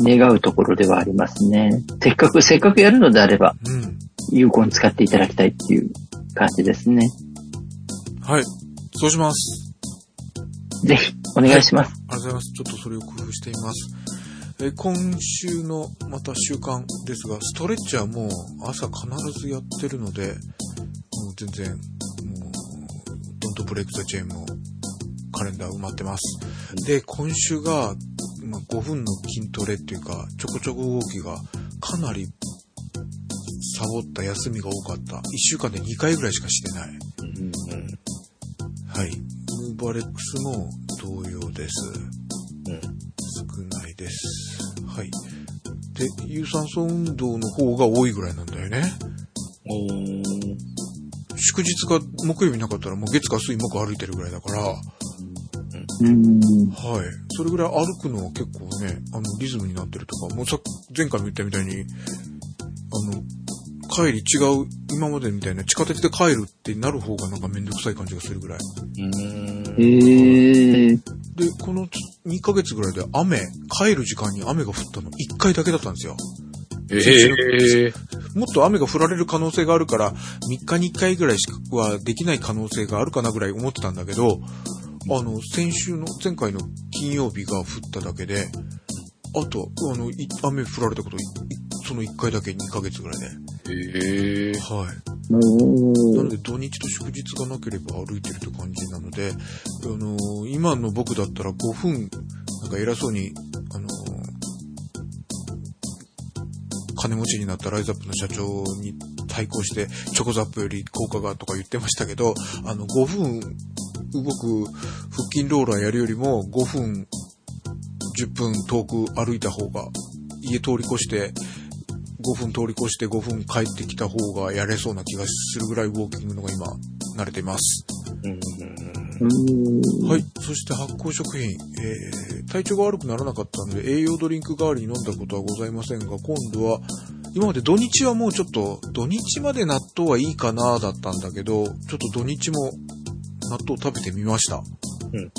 願うところではありますね。せっかく、せっかくやるのであれば、うん。有効に使っていただきたいっていう感じですね。はい。そうします。ぜひ、お願いします。ありがとうございます。ちょっとそれを工夫しています。えー今週のまた習慣ですが、ストレッチはもう朝必ずやってるので、もう全然、もう、ドントブレイクザチェーンのカレンダー埋まってます。で、今週が、まあ、5分の筋トレっていうか、ちょこちょこ動きがかなりサボった休みが多かった。1週間で2回ぐらいしかしてない。はい。ムーバレックスも同様です。少ないです。はい。で、有酸素運動の方が多いぐらいなんだよね。おー祝日が木曜日なかったらもう月火水木歩いてるぐらいだから、はうーん。い。それぐらい歩くのは結構ね、あの、リズムになってるとか、もうさ、前回も言ったみたいに、あの、帰り違う、今までみたいな地下鉄で帰るってなる方がなんかめんどくさい感じがするぐらい。うんへえ。で、この2ヶ月ぐらいで雨、帰る時間に雨が降ったの1回だけだったんですよ。ええもっと雨が降られる可能性があるから、3日に1回ぐらいしかはできない可能性があるかなぐらい思ってたんだけど、あの、先週の、前回の金曜日が降っただけで、あと、あの、い雨降られたこと、いその1回だけ2ヶ月ぐらいで。ええはい。なので土日と祝日がなければ歩いてるって感じなので、あのー今の僕だったら5分、なんか偉そうに、あのー金持ちになったライズアップの社長に対抗して、チョコザップより効果がとか言ってましたけど、あの、5分動く腹筋ローラーやるよりも5分、10分遠く歩いた方が、家通り越して、5分通り越して5分帰ってきた方がやれそうな気がするぐらいウォーキングのが今慣れています。はい。そして発酵食品、えー、体調が悪くならなかったので栄養ドリンク代わりに飲んだことはございませんが、今度は、今まで土日はもうちょっと、土日まで納豆はいいかなだったんだけど、ちょっと土日も納豆食べてみました。うん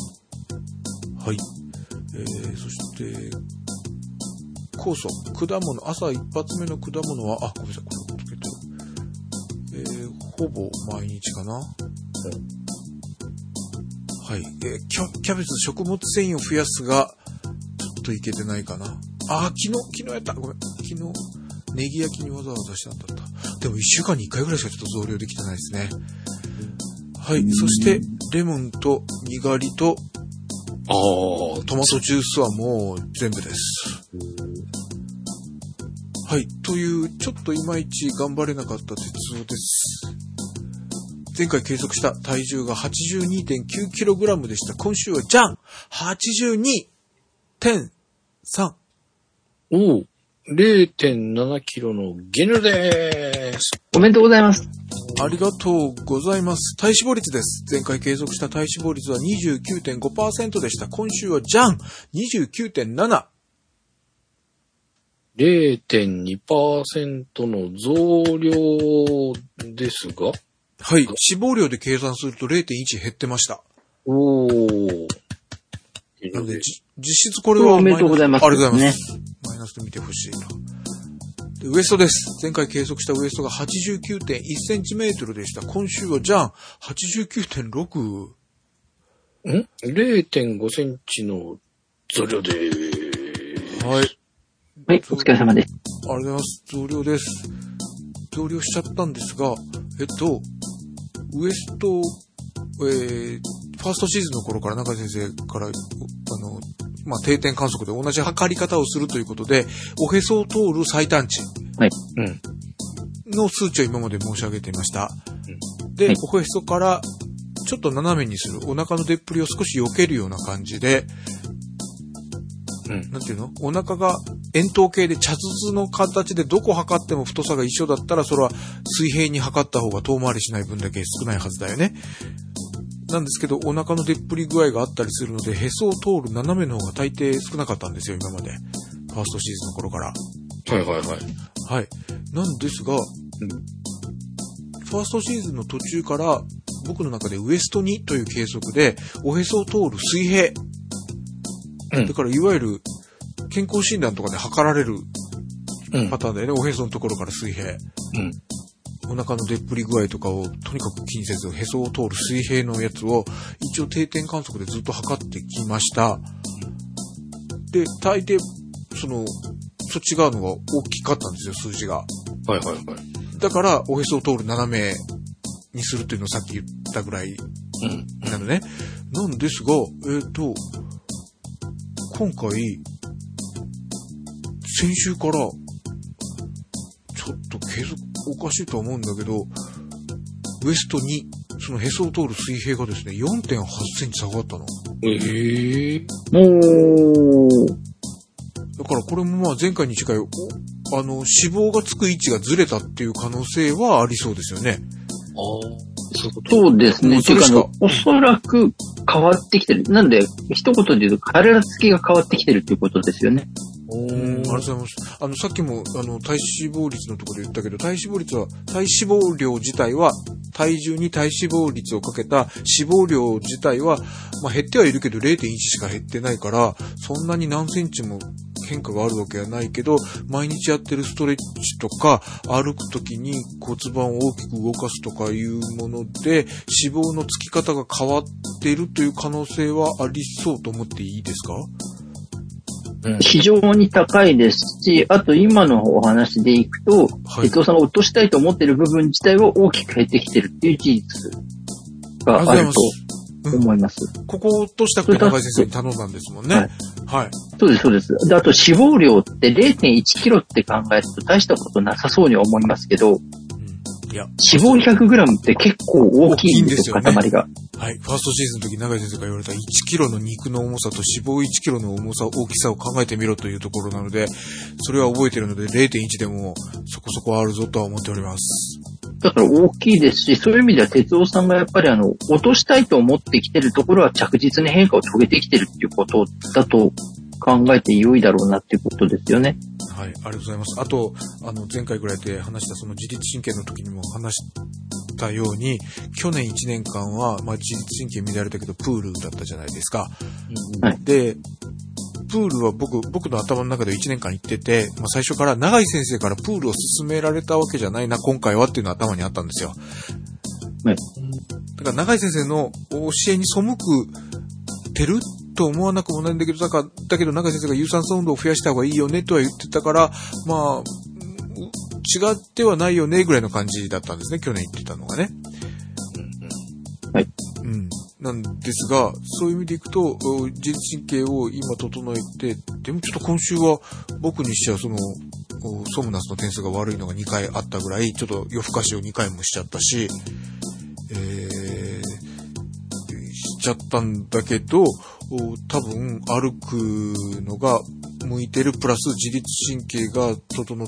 はい。えー、そして、酵素、果物、朝一発目の果物は、あ、ごめんなさい、これをつけてる。えー、ほぼ毎日かな。はい。えーキャ、キャベツ食物繊維を増やすが、ちょっといけてないかな。あー、昨日、昨日やった。ごめん。昨日、ネギ焼きにわざわざしたんだった。でも一週間に一回ぐらいしかちょっと増量できてないですね。はい。そして、レモンとにがりとああ、トマトジュースはもう全部です。はい。という、ちょっといまいち頑張れなかった鉄道です。前回計測した体重が 82.9kg でした。今週はじゃん !82.3! おう0.7キロのゲヌでーす。おめでとうございます。ありがとうございます。体脂肪率です。前回計測した体脂肪率は29.5%でした。今週はじゃん !29.7! 0.2%の増量ですがはい。脂肪量で計算すると0.1減ってました。おー。なので、じ実質これはおめでとうございますマイナスありがとうございます。マイナスで見てほしいな。でウエストです。前回計測したウエストが89.1センチメートルでした。今週はじゃん、89.6。ん ?0.5 センチの増量でーす。はい。はい、お疲れ様です。ありがとうございます。増量です。増量しちゃったんですが、えっと、ウエスト、えー、ファーストシーズンの頃から中井先生から、あの、まあ、定点観測で同じ測り方をするということで、おへそを通る最短値うん。の数値を今まで申し上げていました。で、はいおへそからちょっと斜めにする、お腹の出っぷりを少し避けるような感じで、うん。なんていうの？お腹が円筒形で茶筒の形でどこ測っても太さが一緒だったら、それは水平に測った方が遠回りしない分だけ少ないはずだよね。なんですけど、お腹の出っぷり具合があったりするので、へそを通る斜めの方が大抵少なかったんですよ、今まで。ファーストシーズンの頃から。はいはいはい。はい。なんですが、ファーストシーズンの途中から、僕の中でウエスト2という計測で、おへそを通る水平。うんだから、いわゆる、健康診断とかで測られるうんパターンだよね。おへそのところから水平。うん。お腹の出っぷり具合とかをとにかく気にせず、へそを通る水平のやつを一応定点観測でずっと測ってきました。で、大抵、その、そっち側のが大きかったんですよ、数字が。はいはいはい。だから、おへそを通る斜めにするっていうのをさっき言ったぐらいうん。なのね。なんですが、えっ、と、今回、先週から、ちょっと計測おかしいとは思うんだけど、ウエスト2、そのへそを通る水平がですね、4.8センチ下がったの。ええおー。だからこれもまあ前回に近い、おあの、脂肪がつく位置がずれたっていう可能性はありそうですよね。ああ。そういうことそうですね。ていうかあの、おそらく変わってきてる。なんで、一言で言うと、体つきが変わってきてるっていうことですよね。おうん、ありがとうございます。あの、さっきも、あの、体脂肪率のところで言ったけど、体脂肪率は、体脂肪量自体は、体重に体脂肪率をかけた脂肪量自体は、まあ、減ってはいるけど0.1しか減ってないから、そんなに何センチも変化があるわけはないけど、毎日やってるストレッチとか、歩くときに骨盤を大きく動かすとかいうもので、脂肪のつき方が変わってるという可能性はありそうと思っていいですか？非常に高いですし、あと今のお話でいくと、はい哲夫さんが落としたいと思っている部分自体は大きく減ってきてるっていう事実があると思います。ここを落としたくて中井先生に頼んだんですもんね。はいはい。そうです、そうです。で、あと脂肪量って0.1キロって考えると大したことなさそうに思いますけど、うん。いや、脂肪100グラムって結構大きいんですよ、塊が。はい。ファーストシーズンの時、長井先生が言われた1キロの肉の重さと脂肪1キロの重さ、大きさを考えてみろというところなので、それは覚えてるので0.1でもそこそこあるぞとは思っております。だから大きいですし、そういう意味では哲夫さんがやっぱりあの、落としたいと思ってきてるところは着実に変化を遂げてきてるっていうことだと考えて良いだろうなっていうことですよね。はい。ありがとうございます。あと、あの、前回ぐらいで話したその自律神経の時にも話したように、去年1年間は、まあ自律神経乱れたけど、プールだったじゃないですか。はいで、プールは僕、僕の頭の中で1年間行ってて、まあ、最初から長井先生からプールを勧められたわけじゃないな、今回はっていうのは頭にあったんですよ。はいだから長井先生の教えに背くてると思わなくもないんだけど、だから、だけど長井先生が有酸素運動を増やした方がいいよねとは言ってたから、まあ、うん違ってはないよねぐらいの感じだったんですね、去年言ってたのがね。うん。なんですが、そういう意味でいくと、お自律神経を今整えて、でもちょっと今週は僕にしてはその、おソムナスの点数が悪いのが2回あったぐらい、ちょっと夜更かしを2回もしちゃったし、えー、しちゃったんだけど、お多分歩くのが向いてる、プラス自律神経が整っ、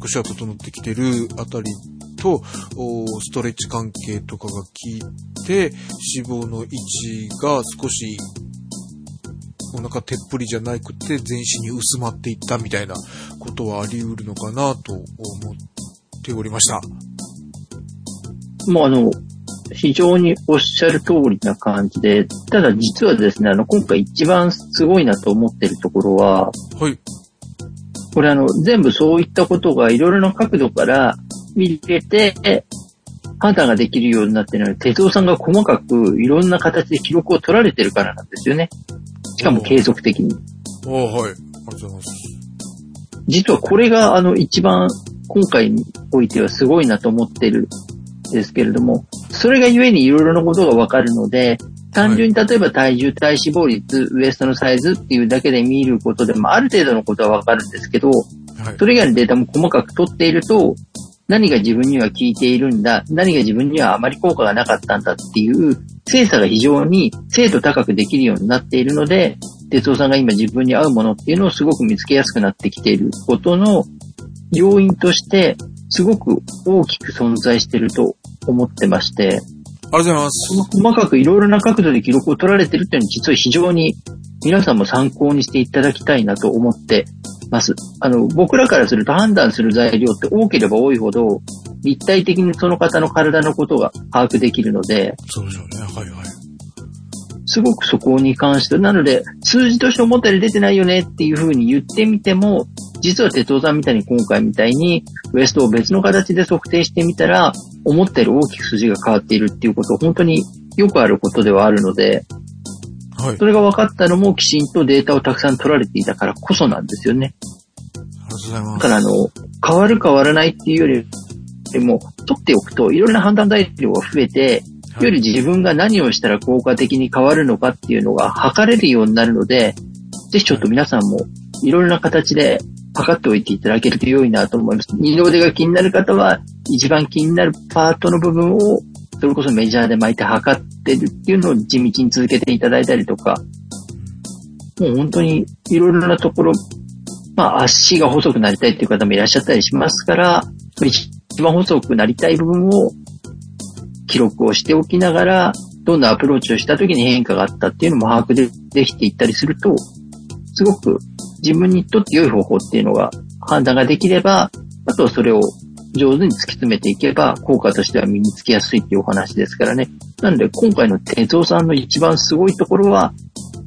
少しは整ってきてるあたりと、ストレッチ関係とかが効いて、脂肪の位置が少し、お腹てっぷりじゃなくて全身に薄まっていったみたいなことはあり得るのかなと思っておりました。もうあの、非常におっしゃる通りな感じで、ただ実はですね、あの、今回一番すごいなと思ってるところは、はい。これあの、全部そういったことがいろいろな角度から見れて、判断ができるようになっているので、哲夫さんが細かくいろんな形で記録を取られてるからなんですよね。しかも継続的に。おーはい。ありがとうございます。実はこれがあの一番今回においてはすごいなと思ってるんですけれども、それがゆえにいろいろなことがわかるので、単純に例えば体重、体脂肪率、ウエストのサイズっていうだけで見ることでもある程度のことはわかるんですけど、はい。それ以外のデータも細かく取っていると、何が自分には効いているんだ、何が自分にはあまり効果がなかったんだっていう精査が非常に精度高くできるようになっているので、哲夫さんが今自分に合うものっていうのをすごく見つけやすくなってきていることの要因として、すごく大きく存在していると思ってまして、ありがとうございます。細かくいろいろな角度で記録を取られてるっていうのは実は非常に皆さんも参考にしていただきたいなと思ってます。あの、僕らからすると判断する材料って多ければ多いほど立体的にその方の体のことが把握できるので、そうでしょうね。はいはい。すごくそこに関して、なので、数字として思ったより出てないよねっていうふうに言ってみても、実は哲夫さんみたいに今回みたいに、ウエストを別の形で測定してみたら、思ったより大きく数字が変わっているっていうこと、本当によくあることではあるので、はい。それが分かったのもきちんとデータをたくさん取られていたからこそなんですよね。ありがとうございます。だからあの、変わる変わらないっていうよりも、取っておくといろいろな判断材料が増えて、より自分が何をしたら効果的に変わるのかっていうのが測れるようになるので、ぜひちょっと皆さんもいろいろな形で測っておいていただけると良いなと思います。二の腕が気になる方は、一番気になるパートの部分を、それこそメジャーで巻いて測ってるっていうのを地道に続けていただいたりとか、もう本当にいろいろなところ、まあ足が細くなりたいっていう方もいらっしゃったりしますから、一番細くなりたい部分を記録をしておきながら、どんなアプローチをした時に変化があったっていうのも把握でできていったりすると、すごく自分にとって良い方法っていうのが判断ができれば、あとはそれを上手に突き詰めていけば、効果としては身につきやすいっていうお話ですからね。なので、今回の哲夫さんの一番すごいところは、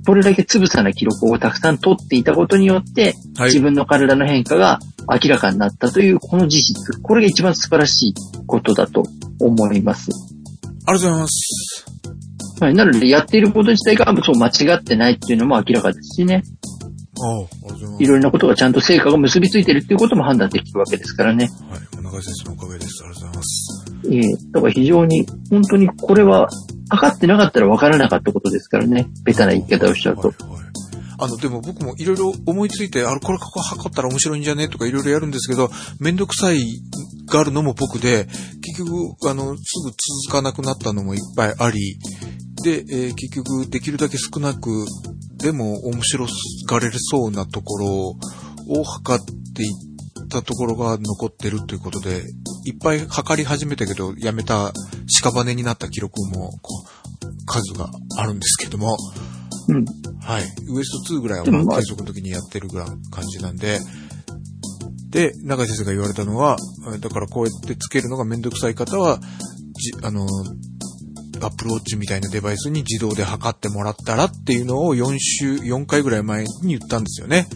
これだけつぶさな記録をたくさん取っていたことによって、はい自分の体の変化が明らかになったというこの事実、これが一番素晴らしいことだと思います。ありがとうございます。はい。なので、やっていること自体がそう間違ってないっていうのも明らかですしね。いろいろなことがちゃんと成果が結びついてるっていうことも判断できるわけですからね。はい。中井先生のおかげです。ありがとうございます。ええだから非常に、本当にこれは、測ってなかったら分からなかったことですからね。ベタな言い方をしちゃうと。はいはいあの、でも僕もいろいろ思いついて、あれ、これここ測ったら面白いんじゃねとかいろいろやるんですけど、めんどくさいがあるのも僕で、結局、あの、すぐ続かなくなったのもいっぱいあり、で、えー結局、できるだけ少なく、でも面白がれそうなところを測っていったところが残ってるということで、いっぱい測り始めたけど、やめた屍になった記録も、こう、数があるんですけども、うん。はい。ウエスト2ぐらいはまあまあ継続の時にやってるぐらいの感じなんで、で、中井先生が言われたのは、えだからこうやってつけるのがめんどくさい方は、じ、あの、アプローチみたいなデバイスに自動で測ってもらったらっていうのを4週、4回ぐらい前に言ったんですよね。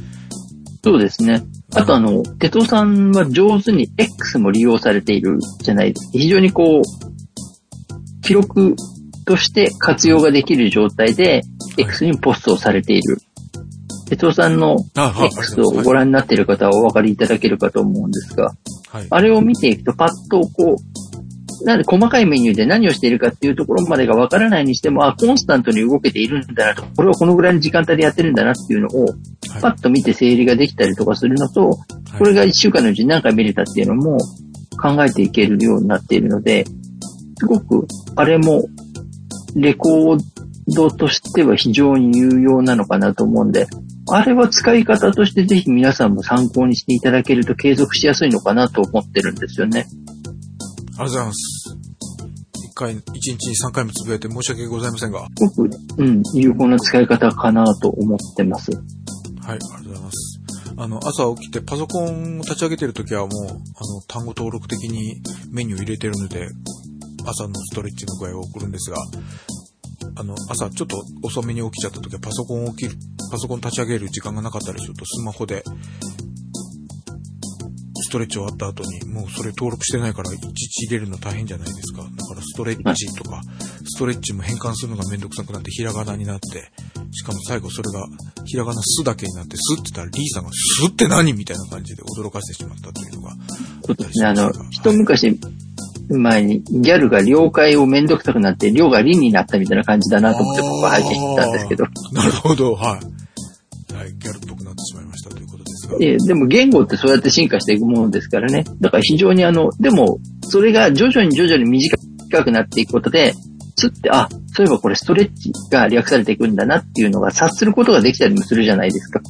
そうですね。あとあの、哲夫さんは上手に X も利用されているじゃないですか。非常にこう、記録として活用ができる状態で X にポストをされている。哲夫さんの。X をご覧になっている方はお分かりいただけるかと思うんですが、はい。あれを見ていくとパッとこう、なんで細かいメニューで何をしているかっていうところまでがわからないにしても、あ、コンスタントに動けているんだなと、これはこのぐらいの時間帯でやってるんだなっていうのを、パはッと見て整理ができたりとかするのと、い。これが1週間のうちに何回見れたっていうのも考えていけるようになっているので、すごくあれもレコードとしては非常に有用なのかなと思うんで、あれは使い方としてぜひ皆さんも参考にしていただけると継続しやすいのかなと思ってるんですよね。ありがとうございます。一回、一日に3回もつぶやいて申し訳ございませんが。はい、すごく、うん、有効な使い方かなと思ってます。ありがとうございます。あの、朝起きてパソコンを立ち上げてるときはもう、あの、単語登録的にメニュー入れてるので、朝のストレッチの具合を送るんですが、あの、朝ちょっと遅めに起きちゃったときはパソコンを起きる、パソコン立ち上げる時間がなかったりするとスマホでトレッチ終わった後に、もうそれ登録してないからいちいち入れるの大変じゃないですか。だからストレッチとか、ストレッチも変換するのがめんどくさくなってひらがなになって、しかも最後それがひらがなすだけになってすって言ったらリーさんがすって何みたいな感じで驚かせてしまったというのが。そうですね。あの、一昔前にギャルが了解をめんどくさくなって、了が理になったみたいな感じだなと思って僕は拝見してたんですけど。なるほど、はい。はい、ギャルっぽくなってしまいえーでも言語ってそうやって進化していくものですからね。だから非常にあの、でも、それが徐々に徐々に短くなっていくことで、つって、あ、そういえばこれストレッチが略されていくんだなっていうのが察することができたりもするじゃないですか。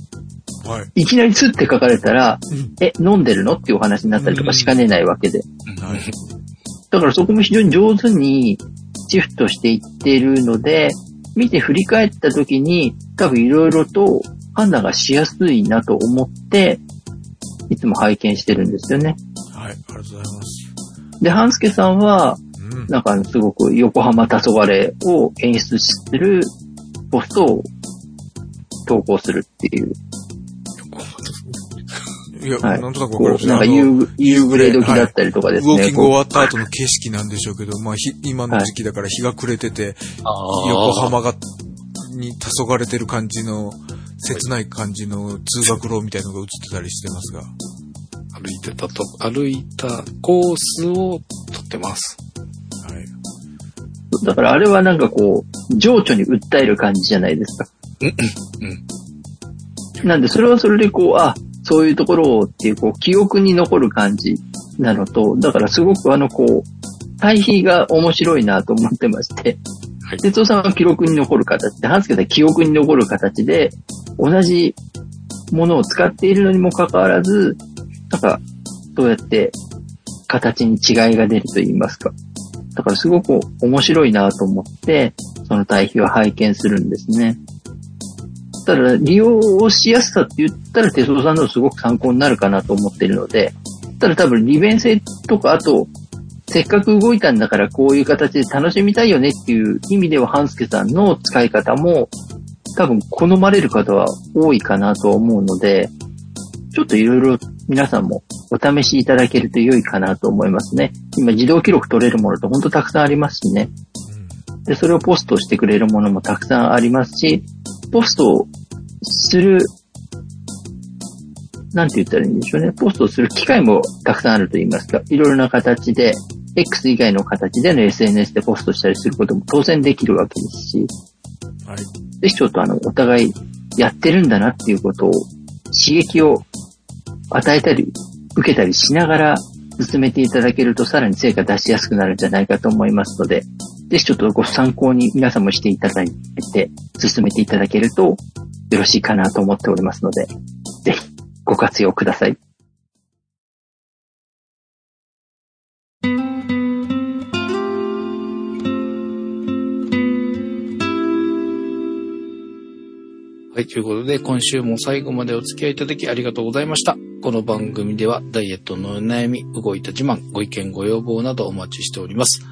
はい。いきなりスって書かれたら、うんえ、飲んでるのっていうお話になったりとかしかねないわけで。はい。だからそこも非常に上手にシフトしていっているので、見て振り返った時に多分いろいろと判断がしやすいなと思って、いつも拝見してるんですよね。はい、ありがとうございます。で、半助さんは、うん。なんかすごく横浜黄昏を演出するポストを投稿するっていう。いや、はいなんとなくわかりますこうなんか夕夕暮れ時だったりとかですね。ウォーキング終こわった後の景色なんでしょうけど、まあ、ひ今の時期だから日が暮れてて、あー横浜が、に黄昏れてる感じの、切ない感じの通学路みたいのが映ってたりしてますが。歩いてたと、歩いたコースを撮ってます。はい。うだからあれはなんかこう、情緒に訴える感じじゃないですか。うん。なんで、それはそれでこう、あ、そういうところをっていう、こう、記憶に残る感じなのと、だからすごくあの、こう、対比が面白いなと思ってまして、はい哲夫さんは記録に残る形で、半助さんは記憶に残る形で、同じものを使っているのにもかかわらず、なんか、そうやって形に違いが出ると言いますか。だからすごく面白いなと思って、その対比を拝見するんですね。ただ、利用しやすさって言ったら、手相さんのすごく参考になるかなと思ってるので、ただ多分利便性とか、あと、せっかく動いたんだからこういう形で楽しみたいよねっていう意味では、半助さんの使い方も、多分好まれる方は多いかなと思うので、ちょっといろいろ皆さんもお試しいただけると良いかなと思いますね。今自動記録取れるものって本当たくさんありますしね。で、それをポストしてくれるものもたくさんありますし、ポストする、なんて言ったらいいんでしょうね。ポストする機会もたくさんあると言いますか、いろいろな形で、X 以外の形での SNS でポストしたりすることも当然できるわけですし、はい。ぜひちょっとあの、お互いやってるんだなっていうことを、刺激を与えたり、受けたりしながら進めていただけるとさらに成果出しやすくなるんじゃないかと思いますので、ぜひちょっとご参考に皆さんもしていただいて、進めていただけるとよろしいかなと思っておりますので、ぜひご活用ください。はい、ということで、今週も最後までお付き合いいただきありがとうございました。この番組では、ダイエットのお悩み、動いた自慢、ご意見、ご要望などお待ちしております。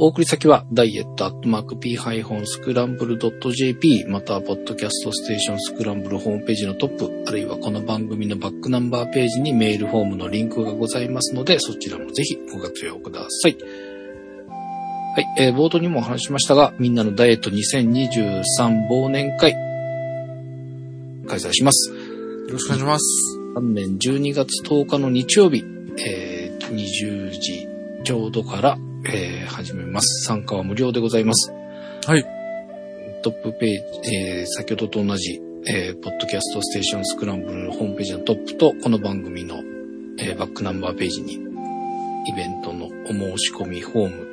お送り先は、ダイエットアットマーク p-scramble.jp、または、ポッドキャストステーションスクランブルホームページのトップ、あるいはこの番組のバックナンバーページにメールフォームのリンクがございますので、そちらもぜひご活用ください。はい、えー冒頭にもお話ししましたが、みんなのダイエット2023忘年会、開催します。よろしくお願いします。本年12月10日の日曜日、えー20時ちょうどから、えー始めます。参加は無料でございます。はい。トップページ、えー先ほどと同じ、えーポッドキャストステーションスクランブルのホームページのトップと、この番組の、えーバックナンバーページに、イベントのお申し込みフォーム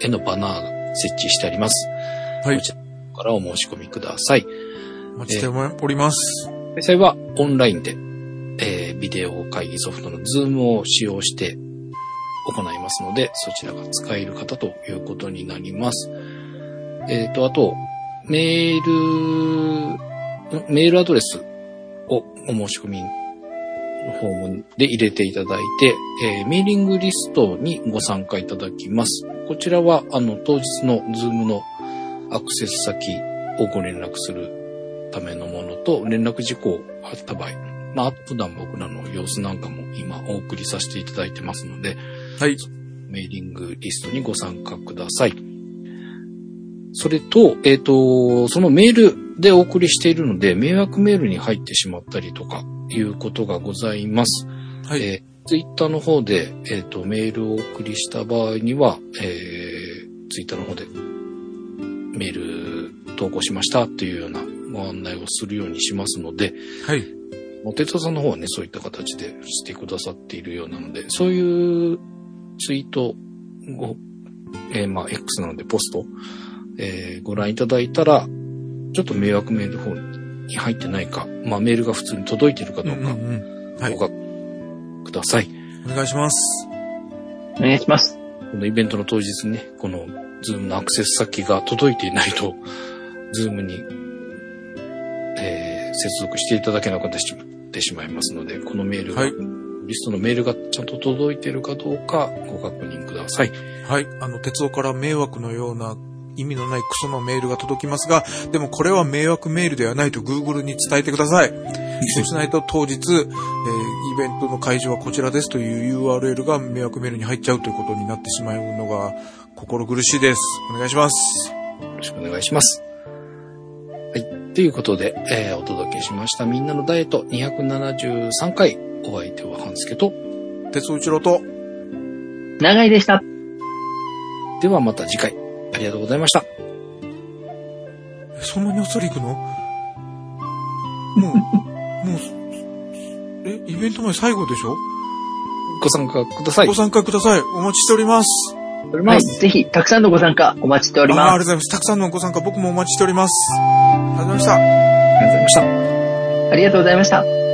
へのバナーが設置してあります。はいこちらからお申し込みください。お待ちしております。開催はオンラインで、えービデオ会議ソフトの Zoom を使用して行いますので、そちらが使える方ということになります。えっ、と、あと、メール、メールアドレスをお申し込みのフォームで入れていただいて、えーメーリングリストにご参加いただきます。こちらは、あの、当日の Zoom のアクセス先をご連絡するためのものと、連絡事項あった場合まあ、普段僕らの様子なんかも今お送りさせていただいてますので、はい。メーリングリストにご参加ください。それと、えっ、と、そのメールでお送りしているので、迷惑メールに入ってしまったりとか、いうことがございます。はい。えー、ツイッターの方で、えっ、と、メールをお送りした場合には、えー、ツイッターの方で、メール投稿しましたっていうようなご案内をするようにしますので、はい。お手伝さんの方はね、そういった形でしてくださっているようなので、そういうツイートを、えーまあ、X なのでポスト、えーご覧いただいたら、ちょっと迷惑メール方に入ってないか、まあ、メールが普通に届いているかどうか、うんうんうんはいご確ください。お願いします。お願いします。このイベントの当日ね、このズームのアクセス先が届いていないと、ズームに、えー接続していただけなくなってしまいますので、このメールが、はいリストのメールがちゃんと届いているかどうかご確認ください。はい。あの、鉄道から迷惑のような意味のないクソのメールが届きますが、でもこれは迷惑メールではないと Google に伝えてください。そうしないと当日、えーイベントの会場はこちらですという URL が迷惑メールに入っちゃうということになってしまうのが心苦しいです。お願いします。よろしくお願いします。はい。ということで、えーお届けしましたみんなのダイエット273回。お相手は半助と、鉄道一郎と、長井でした。ではまた次回。ありがとうございました。えそんなにあっさり行くの？もう、もう、え、イベント前最後でしょ？ご参加ください。ご参加ください。お待ちしております。はい。ぜひ、たくさんのご参加お待ちしておりあーありがとうます。ございます。たくさんのご参加僕もお待ちしております。ありがとうございました。ありがとうございました。ありがとうございました。